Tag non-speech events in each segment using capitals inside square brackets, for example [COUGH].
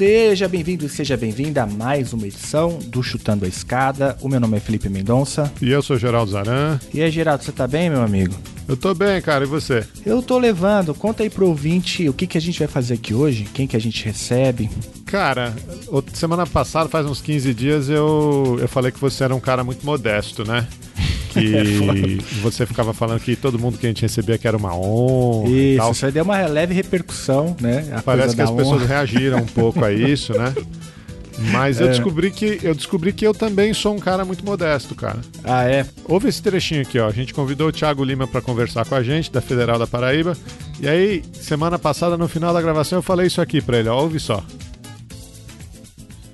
Seja bem-vindo e seja bem-vinda a mais uma edição do Chutando a Escada. O meu nome é Felipe Mendonça. E eu sou Geraldo Zaran. E aí, Geraldo, você tá bem, meu amigo? Eu tô bem, cara, e você? Eu tô levando. Conta aí pro ouvinte o que, que a gente vai fazer aqui hoje, quem que a gente recebe. Cara, semana passada, faz uns 15 dias, eu, eu falei que você era um cara muito modesto, né? Que é você ficava falando que todo mundo que a gente recebia que era uma honra. Isso, isso aí deu uma leve repercussão, né? A Parece que as honra. pessoas reagiram um pouco a [LAUGHS] isso, né? Mas eu é. descobri que eu descobri que eu também sou um cara muito modesto, cara. Ah, é? Ouve esse trechinho aqui, ó. A gente convidou o Thiago Lima para conversar com a gente, da Federal da Paraíba. E aí, semana passada, no final da gravação, eu falei isso aqui para ele, ó. Ouve só.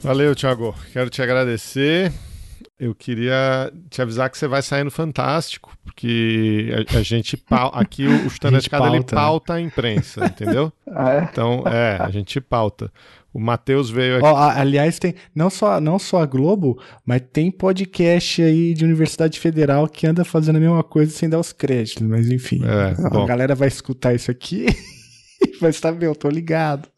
Valeu, Thiago. Quero te agradecer. Eu queria te avisar que você vai sair no Fantástico, porque a, a gente aqui o, o Chutando a Escada ele pauta a imprensa, entendeu? [LAUGHS] Ah, é? Então, é, a gente pauta. O Matheus veio aqui. Oh, aliás, tem não só, não só a Globo, mas tem podcast aí de Universidade Federal que anda fazendo a mesma coisa sem dar os créditos. Mas enfim, é, a galera vai escutar isso aqui e [LAUGHS] vai saber, eu tô ligado.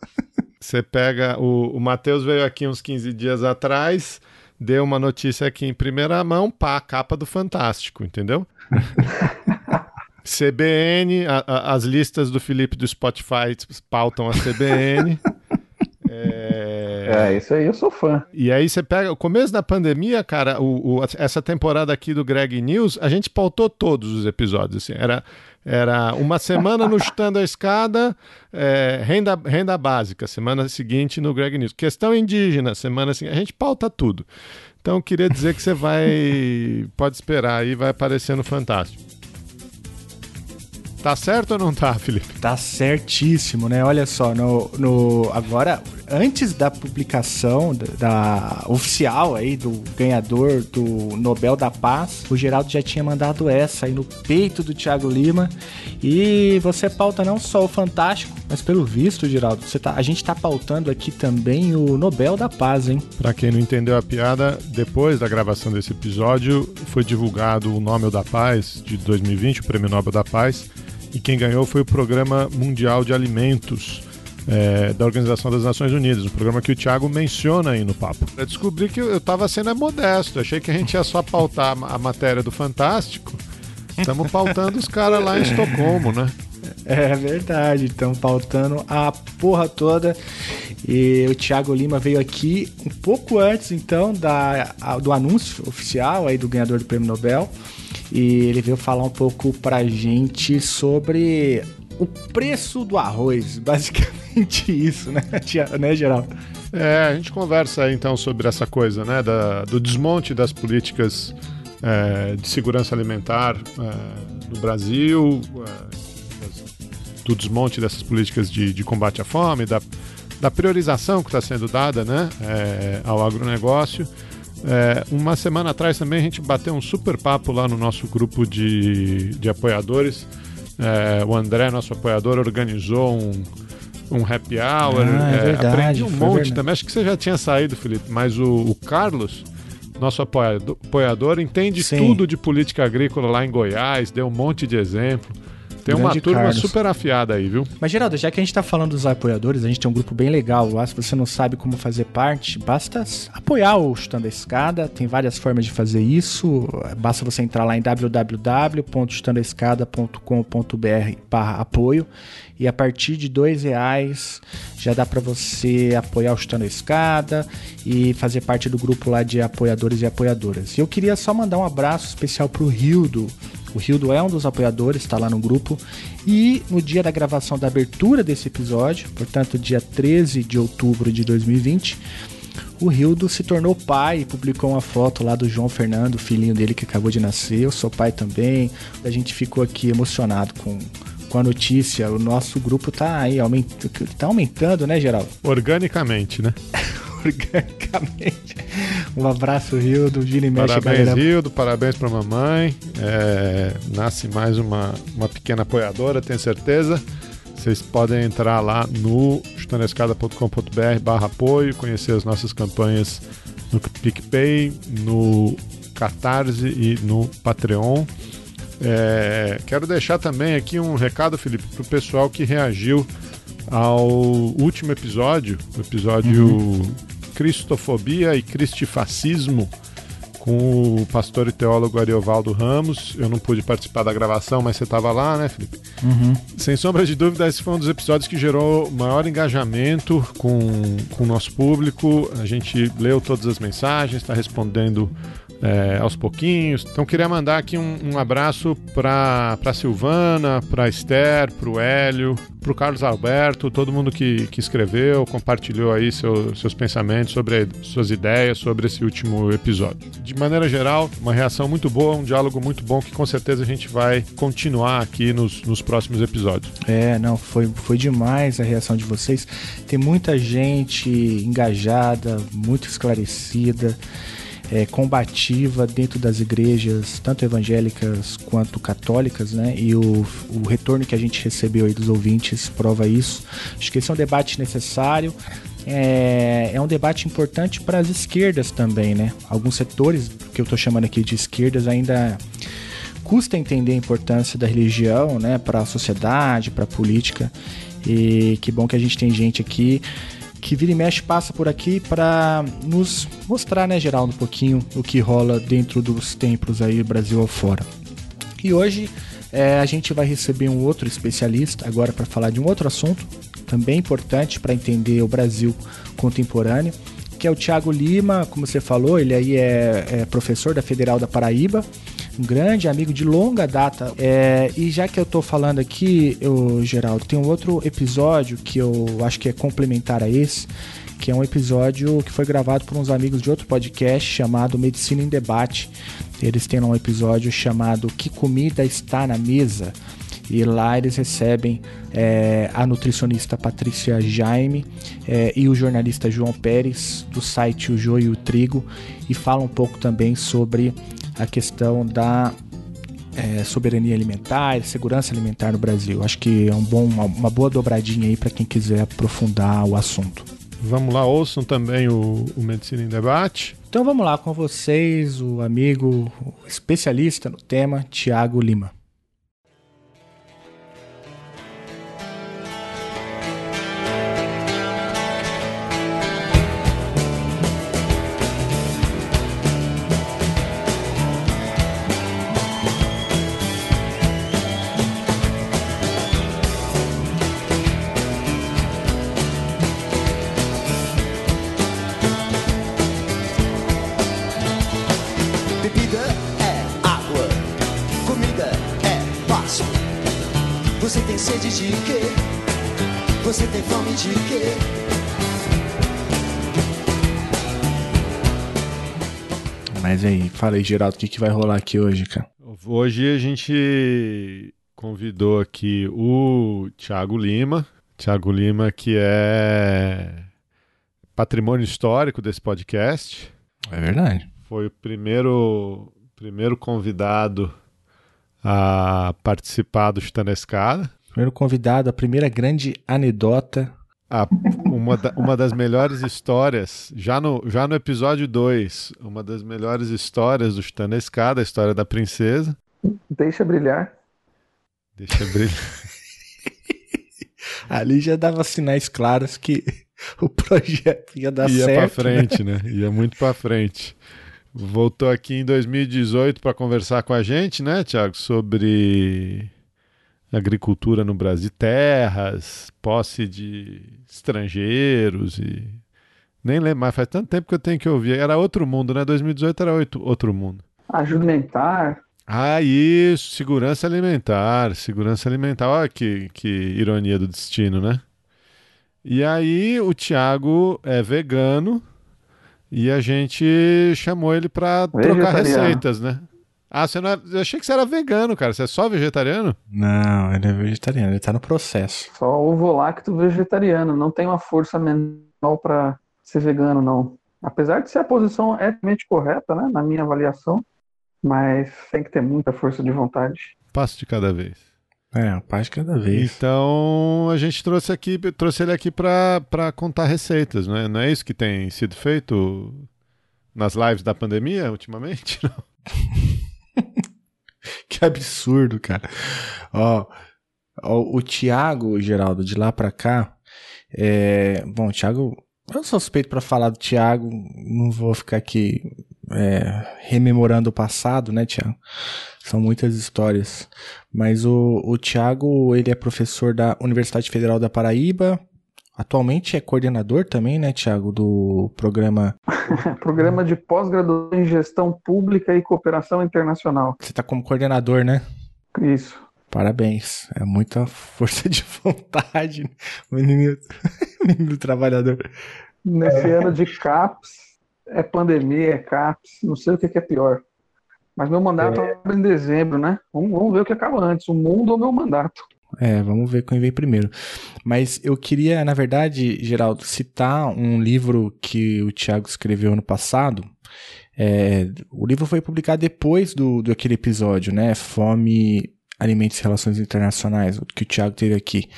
Você pega. O, o Matheus veio aqui uns 15 dias atrás deu uma notícia aqui em primeira mão, pá, capa do Fantástico, entendeu? [LAUGHS] CBN, a, a, as listas do Felipe do Spotify pautam a CBN. É... é... isso aí, eu sou fã. E aí você pega o começo da pandemia, cara, o, o, essa temporada aqui do Greg News, a gente pautou todos os episódios. Assim, era era uma semana no Chutando a Escada, é, renda, renda básica, semana seguinte no Greg News. Questão indígena, semana seguinte. A gente pauta tudo. Então, queria dizer que você vai. [LAUGHS] Pode esperar aí, vai aparecer no Fantástico. Tá certo ou não tá, Felipe? Tá certíssimo, né? Olha só, no, no agora antes da publicação da, da, oficial aí do ganhador do Nobel da Paz, o Geraldo já tinha mandado essa aí no peito do Thiago Lima. E você pauta não só o Fantástico, mas pelo visto, Geraldo, você tá, a gente tá pautando aqui também o Nobel da Paz, hein? Para quem não entendeu a piada, depois da gravação desse episódio, foi divulgado o Nobel da Paz de 2020, o Prêmio Nobel da Paz e quem ganhou foi o Programa Mundial de Alimentos é, da Organização das Nações Unidas, um programa que o Thiago menciona aí no papo. Eu descobri que eu estava sendo modesto, achei que a gente ia só pautar a matéria do Fantástico. Estamos pautando os caras lá em Estocolmo, né? É verdade, estão pautando a porra toda. E o Thiago Lima veio aqui um pouco antes, então, da, do anúncio oficial aí do ganhador do Prêmio Nobel. E ele veio falar um pouco pra gente sobre o preço do arroz, [LAUGHS] basicamente isso, né, [LAUGHS] né Geraldo? É, a gente conversa então sobre essa coisa, né, da, do desmonte das políticas é, de segurança alimentar é, no Brasil, é, do desmonte dessas políticas de, de combate à fome, da, da priorização que está sendo dada né, é, ao agronegócio. É, uma semana atrás também a gente bateu um super papo lá no nosso grupo de, de apoiadores. É, o André, nosso apoiador, organizou um, um happy hour. Ah, é, é verdade, aprendi um monte verdade. também. Acho que você já tinha saído, Felipe, mas o, o Carlos, nosso apoiador, apoiador entende Sim. tudo de política agrícola lá em Goiás, deu um monte de exemplo. Tem uma turma Carlos. super afiada aí, viu? Mas, Geraldo, já que a gente tá falando dos apoiadores, a gente tem um grupo bem legal lá. Se você não sabe como fazer parte, basta apoiar o Chutando a Escada. Tem várias formas de fazer isso. Basta você entrar lá em www.chutandoescada.com.br barra apoio. E a partir de dois reais já dá para você apoiar o Chutando a Escada e fazer parte do grupo lá de apoiadores e apoiadoras. E eu queria só mandar um abraço especial pro Rildo, o Rildo é um dos apoiadores, está lá no grupo. E no dia da gravação da abertura desse episódio, portanto, dia 13 de outubro de 2020, o Rildo se tornou pai e publicou uma foto lá do João Fernando, filhinho dele que acabou de nascer. Eu sou pai também. A gente ficou aqui emocionado com, com a notícia. O nosso grupo tá aí aument... tá aumentando, né, Geraldo? Organicamente, né? [LAUGHS] [LAUGHS] organicamente. Um abraço, Rildo. Gira e mexe, Parabéns, galera. Rildo. Parabéns pra mamãe. É, nasce mais uma, uma pequena apoiadora, tenho certeza. vocês podem entrar lá no chutanescada.com.br barra apoio, conhecer as nossas campanhas no PicPay, no Catarse e no Patreon. É, quero deixar também aqui um recado, Felipe, para o pessoal que reagiu ao último episódio, o episódio uhum. Cristofobia e Cristifascismo, com o pastor e teólogo Ariovaldo Ramos. Eu não pude participar da gravação, mas você estava lá, né, Felipe? Uhum. Sem sombra de dúvida, esse foi um dos episódios que gerou maior engajamento com, com o nosso público. A gente leu todas as mensagens, está respondendo é, aos pouquinhos. Então queria mandar aqui um, um abraço para a Silvana, para Esther, para o Hélio, para o Carlos Alberto, todo mundo que, que escreveu, compartilhou aí seu, seus pensamentos sobre suas ideias sobre esse último episódio. De maneira geral, uma reação muito boa, um diálogo muito bom que com certeza a gente vai continuar aqui nos, nos próximos episódios. É, não, foi, foi demais a reação de vocês. Tem muita gente engajada, muito esclarecida é, combativa dentro das igrejas, tanto evangélicas quanto católicas, né? E o, o retorno que a gente recebeu aí dos ouvintes prova isso. Acho que esse é um debate necessário. É, é um debate importante para as esquerdas também, né? Alguns setores que eu estou chamando aqui de esquerdas ainda custa entender a importância da religião, né, para a sociedade, para a política. E que bom que a gente tem gente aqui que vira e mexe passa por aqui para nos mostrar, né, Geraldo, um pouquinho o que rola dentro dos templos aí, Brasil afora. E hoje é, a gente vai receber um outro especialista agora para falar de um outro assunto, também importante para entender o Brasil contemporâneo, que é o Tiago Lima, como você falou, ele aí é, é professor da Federal da Paraíba um grande amigo de longa data. É, e já que eu tô falando aqui, eu, Geraldo, tem um outro episódio que eu acho que é complementar a esse, que é um episódio que foi gravado por uns amigos de outro podcast chamado Medicina em Debate. Eles têm um episódio chamado Que Comida Está na Mesa? E lá eles recebem é, a nutricionista Patrícia Jaime é, e o jornalista João Pérez, do site O Joio e o Trigo, e falam um pouco também sobre a questão da é, soberania alimentar, segurança alimentar no Brasil. Acho que é um bom, uma, boa dobradinha aí para quem quiser aprofundar o assunto. Vamos lá, ouçam também o, o Medicina em Debate. Então vamos lá com vocês, o amigo o especialista no tema, Tiago Lima. Aí, Geraldo, o que, que vai rolar aqui hoje, cara? Hoje a gente convidou aqui o Thiago Lima. Thiago Lima, que é patrimônio histórico desse podcast. É verdade. Foi o primeiro, primeiro convidado a participar do Chutando a Escada. Primeiro convidado, a primeira grande anedota a, [LAUGHS] uma, da, uma das melhores histórias, já no, já no episódio 2, uma das melhores histórias do Chutando a Escada, a história da princesa. Deixa brilhar. Deixa brilhar. [LAUGHS] Ali já dava sinais claros que o projeto ia dar ia certo. Ia pra frente, né? né? Ia muito pra frente. Voltou aqui em 2018 para conversar com a gente, né, Tiago, sobre agricultura no Brasil, terras, posse de estrangeiros e nem lembro mais, faz tanto tempo que eu tenho que ouvir. Era outro mundo, né? 2018 era outro mundo. Ajuda alimentar. Ah, isso, segurança alimentar, segurança alimentar. Olha que, que ironia do destino, né? E aí o Thiago é vegano e a gente chamou ele para trocar receitas, né? Ah, você não é... Eu achei que você era vegano, cara. Você é só vegetariano? Não, ele é vegetariano, ele tá no processo. Só ovo lacto vegetariano. Não tem uma força mental para ser vegano, não. Apesar de ser a posição eticamente correta, né? Na minha avaliação. Mas tem que ter muita força de vontade. Passo de cada vez. É, um passo de cada vez. Então a gente trouxe aqui, trouxe ele aqui para contar receitas, não é? Não é isso que tem sido feito nas lives da pandemia ultimamente? [LAUGHS] [LAUGHS] que absurdo, cara. Ó, ó o Thiago, Geraldo, de lá para cá, é, bom, o Thiago, eu sou suspeito para falar do Thiago, não vou ficar aqui é, rememorando o passado, né, Thiago? São muitas histórias. Mas o, o Thiago, ele é professor da Universidade Federal da Paraíba. Atualmente é coordenador também, né, Thiago, do programa. [LAUGHS] programa de pós-graduação em gestão pública e cooperação internacional. Você está como coordenador, né? Isso. Parabéns. É muita força de [LAUGHS] vontade. O menino, [LAUGHS] menino trabalhador. Nesse é. ano de CAPS, é pandemia, é CAPS, não sei o que é pior. Mas meu mandato é. em dezembro, né? Vamos, vamos ver o que acaba antes, o mundo ou meu mandato. É, vamos ver quem vem primeiro. Mas eu queria, na verdade, Geraldo, citar um livro que o Tiago escreveu ano passado. É, o livro foi publicado depois do, do aquele episódio, né? Fome, Alimentos e Relações Internacionais, que o Tiago teve aqui.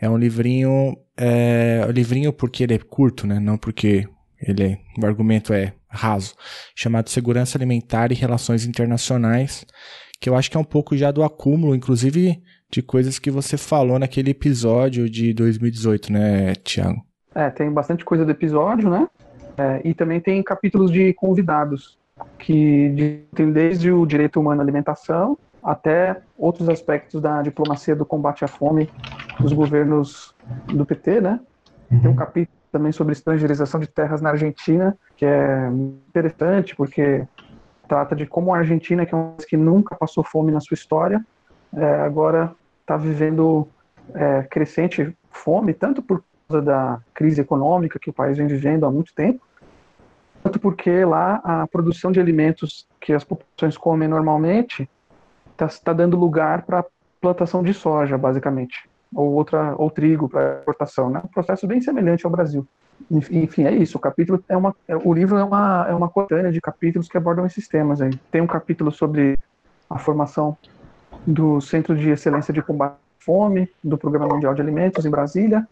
É um livrinho, é, um livrinho porque ele é curto, né? Não porque ele é, o argumento é raso, chamado Segurança Alimentar e Relações Internacionais, que eu acho que é um pouco já do acúmulo, inclusive de coisas que você falou naquele episódio de 2018, né, Tiago? É, tem bastante coisa do episódio, né? É, e também tem capítulos de convidados, que de, tem desde o direito humano à alimentação até outros aspectos da diplomacia do combate à fome dos governos do PT, né? Tem um capítulo também sobre estrangeirização de terras na Argentina, que é interessante porque trata de como a Argentina, que é um país que nunca passou fome na sua história, é, agora está vivendo é, crescente fome, tanto por causa da crise econômica que o país vem vivendo há muito tempo, tanto porque lá a produção de alimentos que as populações comem normalmente está tá dando lugar para plantação de soja, basicamente ou outra ou trigo para exportação, né? Um processo bem semelhante ao Brasil. Enfim, é isso. O capítulo é uma, é, o livro é uma é uma coletânea de capítulos que abordam esses temas aí. Tem um capítulo sobre a formação do Centro de Excelência de Combate à Fome do Programa Mundial de Alimentos em Brasília,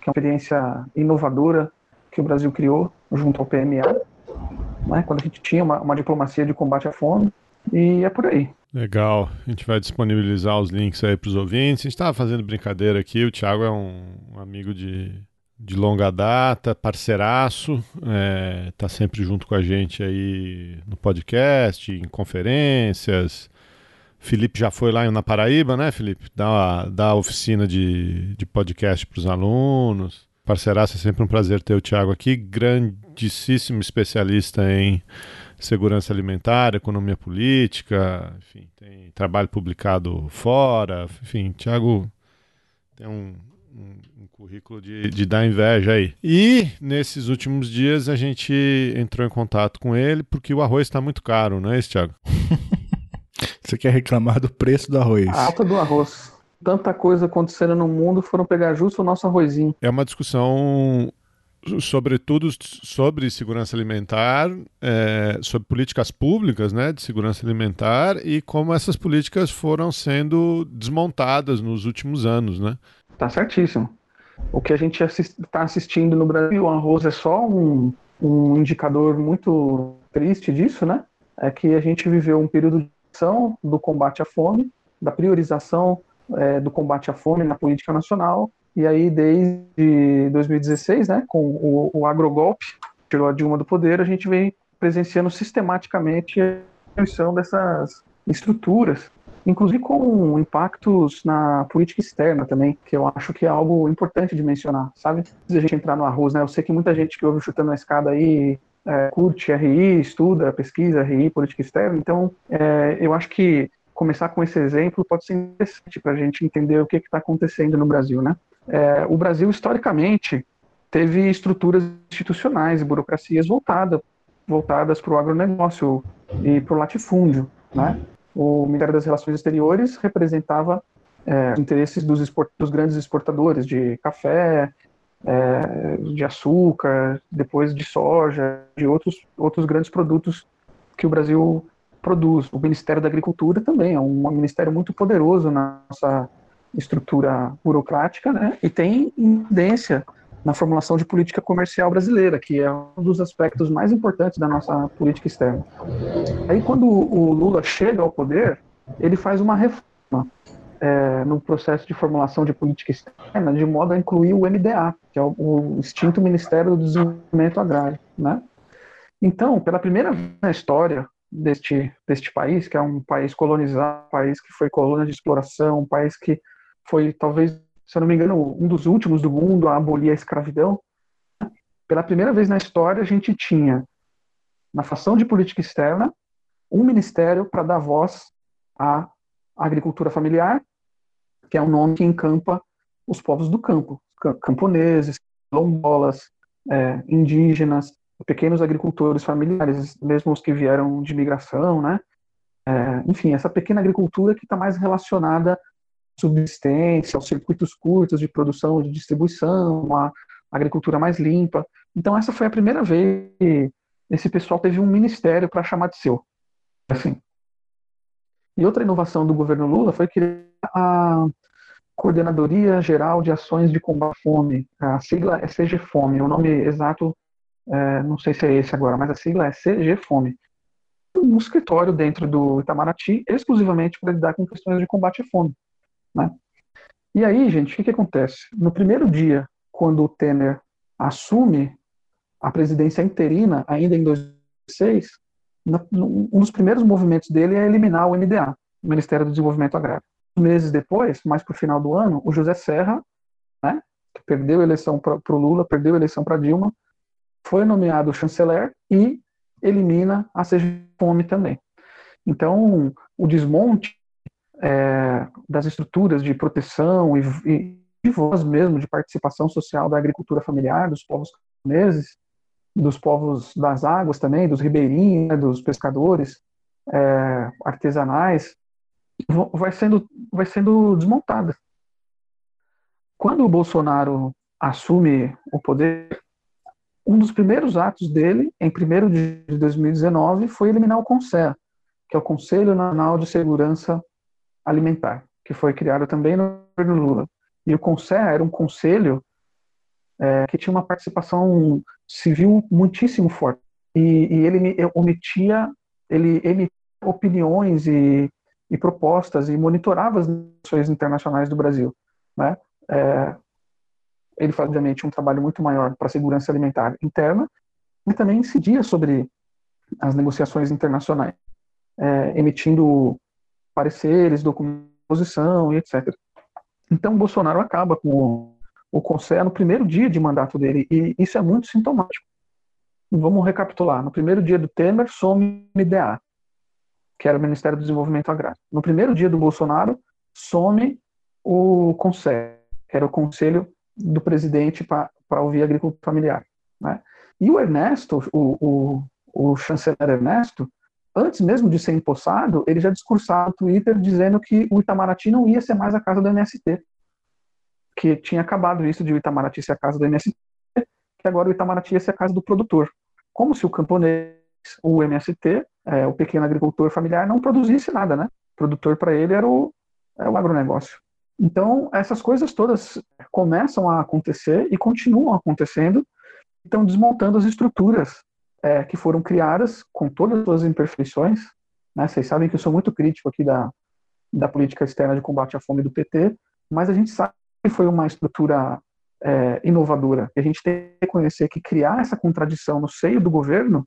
que é uma experiência inovadora que o Brasil criou junto ao PMA, né? Quando a gente tinha uma, uma diplomacia de combate à fome e é por aí. Legal, a gente vai disponibilizar os links aí para os ouvintes. A gente estava fazendo brincadeira aqui, o Thiago é um, amigo de, de longa data, parceiraço, é, tá sempre junto com a gente aí no podcast, em conferências. Felipe já foi lá na Paraíba, né, Felipe? Dá, dá oficina de, de podcast para os alunos. Parceiraço, é sempre um prazer ter o Thiago aqui, grandíssimo especialista em segurança alimentar, economia política, enfim, tem trabalho publicado fora, enfim, Tiago tem um, um, um currículo de, de, dar inveja aí. E nesses últimos dias a gente entrou em contato com ele porque o arroz está muito caro, não é isso, Tiago? [LAUGHS] Você quer reclamar do preço do arroz? A alta do arroz. Tanta coisa acontecendo no mundo, foram pegar justo o nosso arrozinho. É uma discussão sobretudo sobre segurança alimentar, é, sobre políticas públicas né, de segurança alimentar e como essas políticas foram sendo desmontadas nos últimos anos. Né? Tá certíssimo. O que a gente está assistindo no Brasil, o arroz é só um, um indicador muito triste disso, né? É que a gente viveu um período de ação do combate à fome, da priorização é, do combate à fome na política nacional, e aí, desde 2016, né, com o, o agrogolpe, tirou a Dilma do poder, a gente vem presenciando sistematicamente a destruição dessas estruturas, inclusive com impactos na política externa também, que eu acho que é algo importante de mencionar, sabe? Antes a gente entrar no arroz, né? Eu sei que muita gente que ouve chutando a escada aí é, curte RI, estuda, pesquisa RI, política externa, então é, eu acho que começar com esse exemplo pode ser interessante para a gente entender o que está acontecendo no Brasil, né? É, o Brasil, historicamente, teve estruturas institucionais e burocracias voltada, voltadas para o agronegócio e para o latifúndio. Né? O Ministério das Relações Exteriores representava é, interesses dos, dos, grandes exportadores de café, é, de açúcar, depois de soja, de outros, outros grandes produtos que o Brasil produz. O Ministério da Agricultura também é um ministério muito poderoso na nossa estrutura burocrática, né? E tem tendência na formulação de política comercial brasileira, que é um dos aspectos mais importantes da nossa política externa. Aí, quando o Lula chega ao poder, ele faz uma reforma é, no processo de formulação de política externa, de modo a incluir o MDA, que é o, extinto Ministério do Desenvolvimento Agrário, né? Então, pela primeira vez na história deste, deste país, que é um país colonizado, um país que foi colônia de exploração, um país que foi, talvez, se eu não me engano, um dos últimos do mundo a abolir a escravidão, pela primeira vez na história a gente tinha, na fação de política externa, um ministério para dar voz à agricultura familiar, que é um nome que encampa os povos do campo, camponeses, quilombolas, é, indígenas, pequenos agricultores familiares, mesmo os que vieram de migração, né? É, enfim, essa pequena agricultura que está mais relacionada à subsistência, aos circuitos curtos de produção, de distribuição, à agricultura mais limpa. Então, essa foi a primeira vez que esse pessoal teve um ministério para chamar de seu. Assim. E outra inovação do governo Lula foi criar a Coordenadoria Geral de Ações de Combate à Fome. A sigla é CGFOME, o nome exato é, não sei se é esse agora, mas a sigla é CG Fome. Um escritório dentro do Itamaraty exclusivamente para lidar com questões de combate à fome. Né? E aí, gente, o que, que acontece? No primeiro dia, quando o Temer assume a presidência interina, ainda em 2006, um dos primeiros movimentos dele é eliminar o MDA, o Ministério do Desenvolvimento Agrário. Meses depois, mais para o final do ano, o José Serra, né, que perdeu a eleição para o Lula, perdeu a eleição para Dilma, foi nomeado chanceler e elimina a Fome também. Então, o desmonte é, das estruturas de proteção e, e, de voz mesmo, de participação social da agricultura familiar, dos povos camponeses, dos povos das águas também, dos ribeirinhos, né, dos pescadores é, artesanais, vai sendo, vai sendo desmontada. Quando o Bolsonaro assume o poder, um dos primeiros atos dele, em 1 de 2019, foi eliminar o CONSEA, que é o Conselho Nacional de Segurança Alimentar, que foi criado também no governo Lula. E o CONSEA era um conselho é, que tinha uma participação civil muitíssimo forte. E, e ele omitia, ele emitia opiniões e, e, propostas e monitorava as nações internacionais do Brasil. Né? É, ele faz, obviamente, um trabalho muito maior para a segurança alimentar interna, e também incidia sobre as negociações internacionais, é, emitindo pareceres, documentação e etc. Então, Bolsonaro acaba com o, o Conselho no primeiro dia de mandato dele, e isso é muito sintomático. Vamos recapitular. No primeiro dia do Temer, some MDA, que era o Ministério do Desenvolvimento Agrário. No primeiro dia do Bolsonaro, some o Conselho, era o Conselho do presidente para ouvir agricultura familiar. Né? E o Ernesto, o, o, o chanceler Ernesto, antes mesmo de ser empossado, ele já discursava no Twitter dizendo que o Itamaraty não ia ser mais a casa do MST. Que tinha acabado isso de o Itamaraty ser a casa do MST, que agora o Itamaraty ia ser a casa do produtor. Como se o camponês, o MST, é, o pequeno agricultor familiar, não produzisse nada, né? O produtor para ele era o, é o agronegócio. Então, essas coisas todas começam a acontecer e continuam acontecendo, estão desmontando as estruturas é, que foram criadas com todas as imperfeições. Né? Vocês sabem que eu sou muito crítico aqui da, da política externa de combate à fome do PT, mas a gente sabe que foi uma estrutura é, inovadora. E a gente tem que reconhecer que criar essa contradição no seio do governo,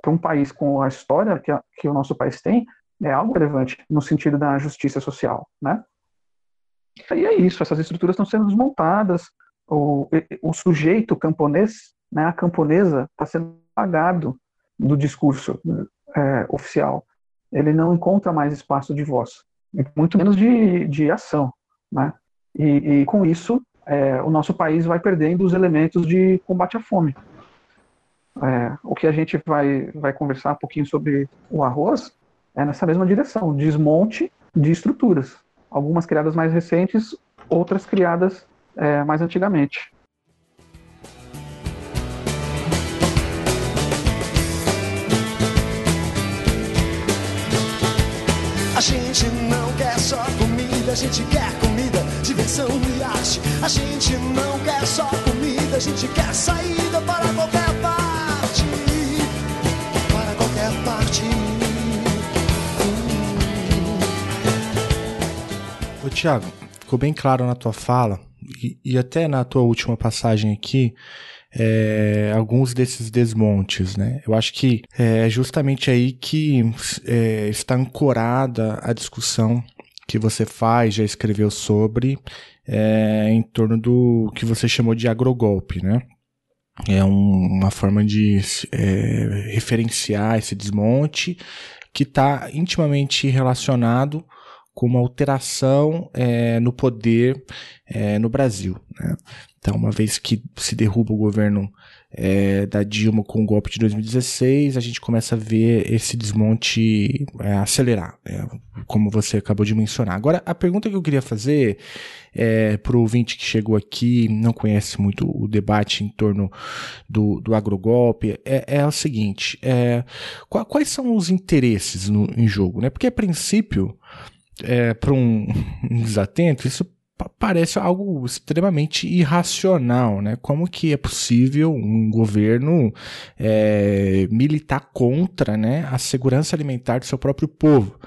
para um país com a história que, a, que o nosso país tem, é algo relevante no sentido da justiça social, né? E é isso, essas estruturas estão sendo desmontadas, o, o sujeito camponês, né, a camponesa, está sendo apagado do discurso é, oficial. Ele não encontra mais espaço de voz, muito menos de, de ação. Né? E, e com isso, é, o nosso país vai perdendo os elementos de combate à fome. É, o que a gente vai, vai conversar um pouquinho sobre o arroz é nessa mesma direção, desmonte de estruturas algumas criadas mais recentes, outras criadas é, mais antigamente. gente não quer só comida, a gente quer comida, diversão e arte. A gente não quer só comida, a gente quer saída para qualquer Tiago, ficou bem claro na tua fala e, e até na tua última passagem aqui é, alguns desses desmontes, né? Eu acho que é justamente aí que é, está ancorada a discussão que você faz, já escreveu sobre, é, em torno do que você chamou de agrogolpe, né? É um, uma forma de é, referenciar esse desmonte que está intimamente relacionado com uma alteração é, no poder é, no Brasil. Né? Então, uma vez que se derruba o governo é, da Dilma com o golpe de 2016, a gente começa a ver esse desmonte é, acelerar, né? como você acabou de mencionar. Agora, a pergunta que eu queria fazer é, para o ouvinte que chegou aqui, não conhece muito o debate em torno do, do agrogolpe, é, é o seguinte: é, quais são os interesses no, em jogo? Né? Porque, a princípio, é, para um, desatento, isso parece algo extremamente irracional, né? Como que é possível um governo é, militar contra né, a segurança alimentar do seu próprio povo?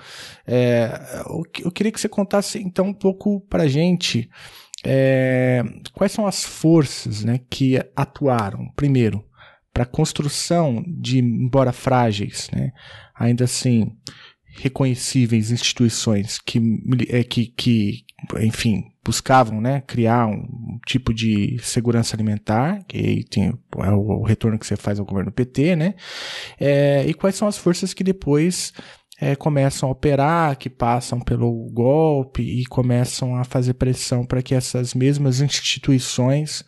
É, eu, queria que você contasse então um pouco para gente é, quais são as forças né, que atuaram, primeiro, para a construção de, embora frágeis, né, ainda assim reconhecíveis instituições que, é, que, que enfim, buscavam né, criar um tipo de segurança alimentar, que tem é o, retorno que você faz ao governo PT, né? É, e quais são as forças que depois é, começam a operar, que passam pelo golpe e começam a fazer pressão para que essas mesmas instituições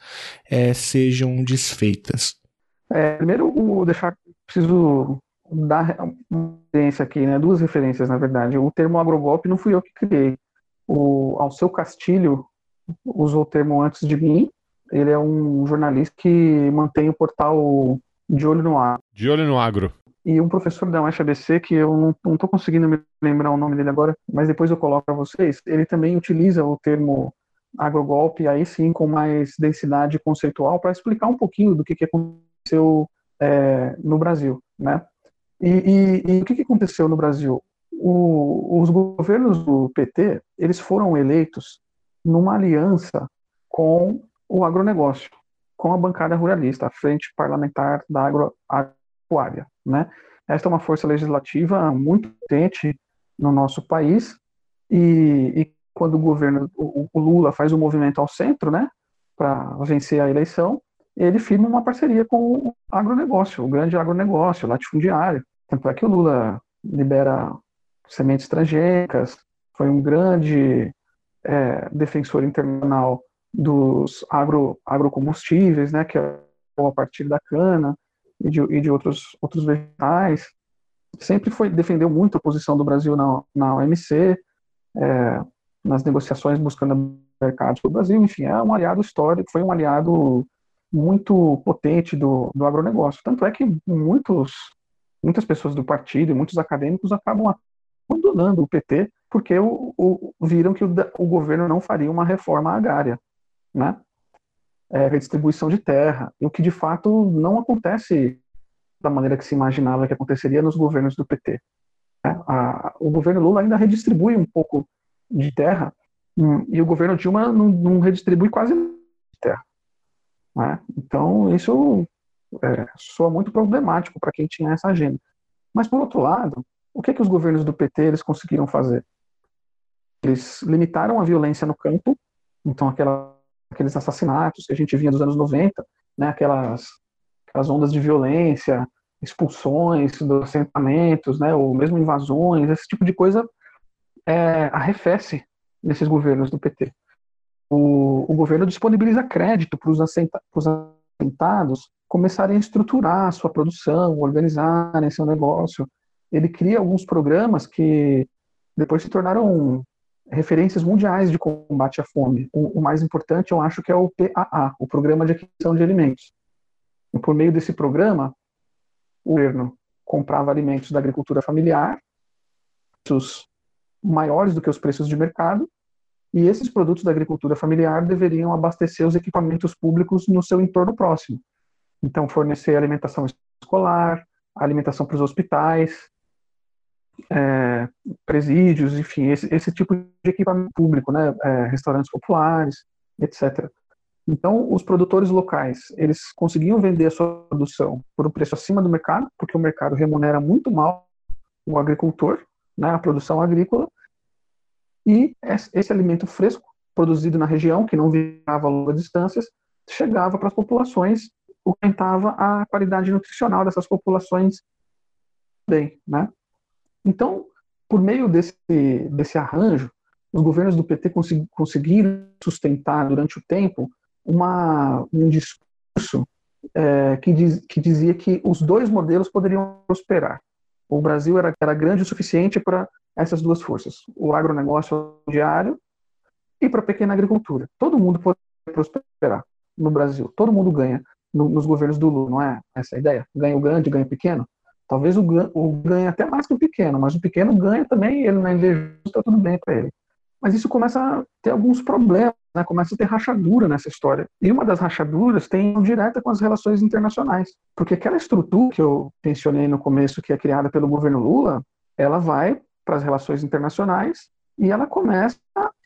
é, sejam desfeitas. É, primeiro, o deixar preciso dar uma referência aqui, né? Duas referências, na verdade. O termo agrogolpe não fui eu que criei. O Alceu Castilho usou o termo antes de mim. Ele é um jornalista que mantém o portal De Olho no Agro. De Olho no Agro. E um professor da UFABC, que eu não estou conseguindo me lembrar o nome dele agora, mas depois eu coloco para vocês, ele também utiliza o termo agrogolpe, aí sim com mais densidade conceitual, para explicar um pouquinho do que, que aconteceu é, no Brasil, né? E, e, e o que, que aconteceu no Brasil? O, os governos do PT, eles foram eleitos numa aliança com o agronegócio, com a bancada ruralista, a frente parlamentar da agropecuária, né? Esta é uma força legislativa muito potente no nosso país e, e quando o governo, o, o, Lula faz o movimento ao centro, né, para vencer a eleição, ele firma uma parceria com o agronegócio, o grande agronegócio, latifundiário. Tanto é que o Lula libera sementes transgênicas, foi um grande é, defensor internacional dos agro, agrocombustíveis, né, que é a partir da cana e de, e de outros, outros vegetais. Sempre foi defendeu muito a posição do Brasil na, na OMC, é, nas negociações buscando mercados para o Brasil. Enfim, é um aliado histórico, foi um aliado muito potente do, do agronegócio. Tanto é que muitos, muitas pessoas do partido e muitos acadêmicos acabam abandonando o PT porque o, o, viram que o, o, governo não faria uma reforma agrária, né? É, redistribuição de terra, o que de fato não acontece da maneira que se imaginava que aconteceria nos governos do PT. Né? A, o governo Lula ainda redistribui um pouco de terra hum, e o governo Dilma não, não redistribui quase terra. Né? Então, isso é, soa muito problemático para quem tinha essa agenda. Mas, por outro lado, o que, que os governos do PT eles conseguiram fazer? Eles limitaram a violência no campo, então aquela, aqueles assassinatos que a gente via dos anos 90, né, aquelas, aquelas ondas de violência, expulsões dos assentamentos, né, ou mesmo invasões, esse tipo de coisa é, arrefece nesses governos do PT o, o governo disponibiliza crédito para os assentados começarem a estruturar a sua produção, organizarem seu negócio. Ele cria alguns programas que depois se tornaram referências mundiais de combate à fome. O, o, mais importante, eu acho, que é o PAA, o Programa de Aquisição de Alimentos. E por meio desse programa, o governo comprava alimentos da agricultura familiar, maiores do que os preços de mercado, e esses produtos da agricultura familiar deveriam abastecer os equipamentos públicos no seu entorno próximo. Então, fornecer alimentação escolar, alimentação para os hospitais, é, presídios, enfim, esse, esse, tipo de equipamento público, né, é, restaurantes populares, etc. Então, os produtores locais, eles conseguiam vender a sua produção por um preço acima do mercado, porque o mercado remunera muito mal o agricultor, né, a produção agrícola, e esse alimento fresco, produzido na região, que não viajava a longas distâncias, chegava para as populações, aumentava a qualidade nutricional dessas populações bem, né? Então, por meio desse, desse arranjo, os governos do PT consegui, conseguiram sustentar durante o tempo uma, um discurso é, que, diz, que dizia que os dois modelos poderiam prosperar. O Brasil era, era grande o suficiente para essas duas forças, o agronegócio diário e para a pequena agricultura. Todo mundo pode prosperar no Brasil, todo mundo ganha no, nos governos do Lula, não é essa a ideia? Ganha o grande, ganha o pequeno? Talvez o, o ganha até mais que o pequeno, mas o pequeno ganha também, ele não é invejoso, está tudo bem para ele. Mas isso começa a ter alguns problemas, né? começa a ter rachadura nessa história. E uma das rachaduras tem direta com as relações internacionais. Porque aquela estrutura que eu mencionei no começo, que é criada pelo governo Lula, ela vai para as relações internacionais e ela começa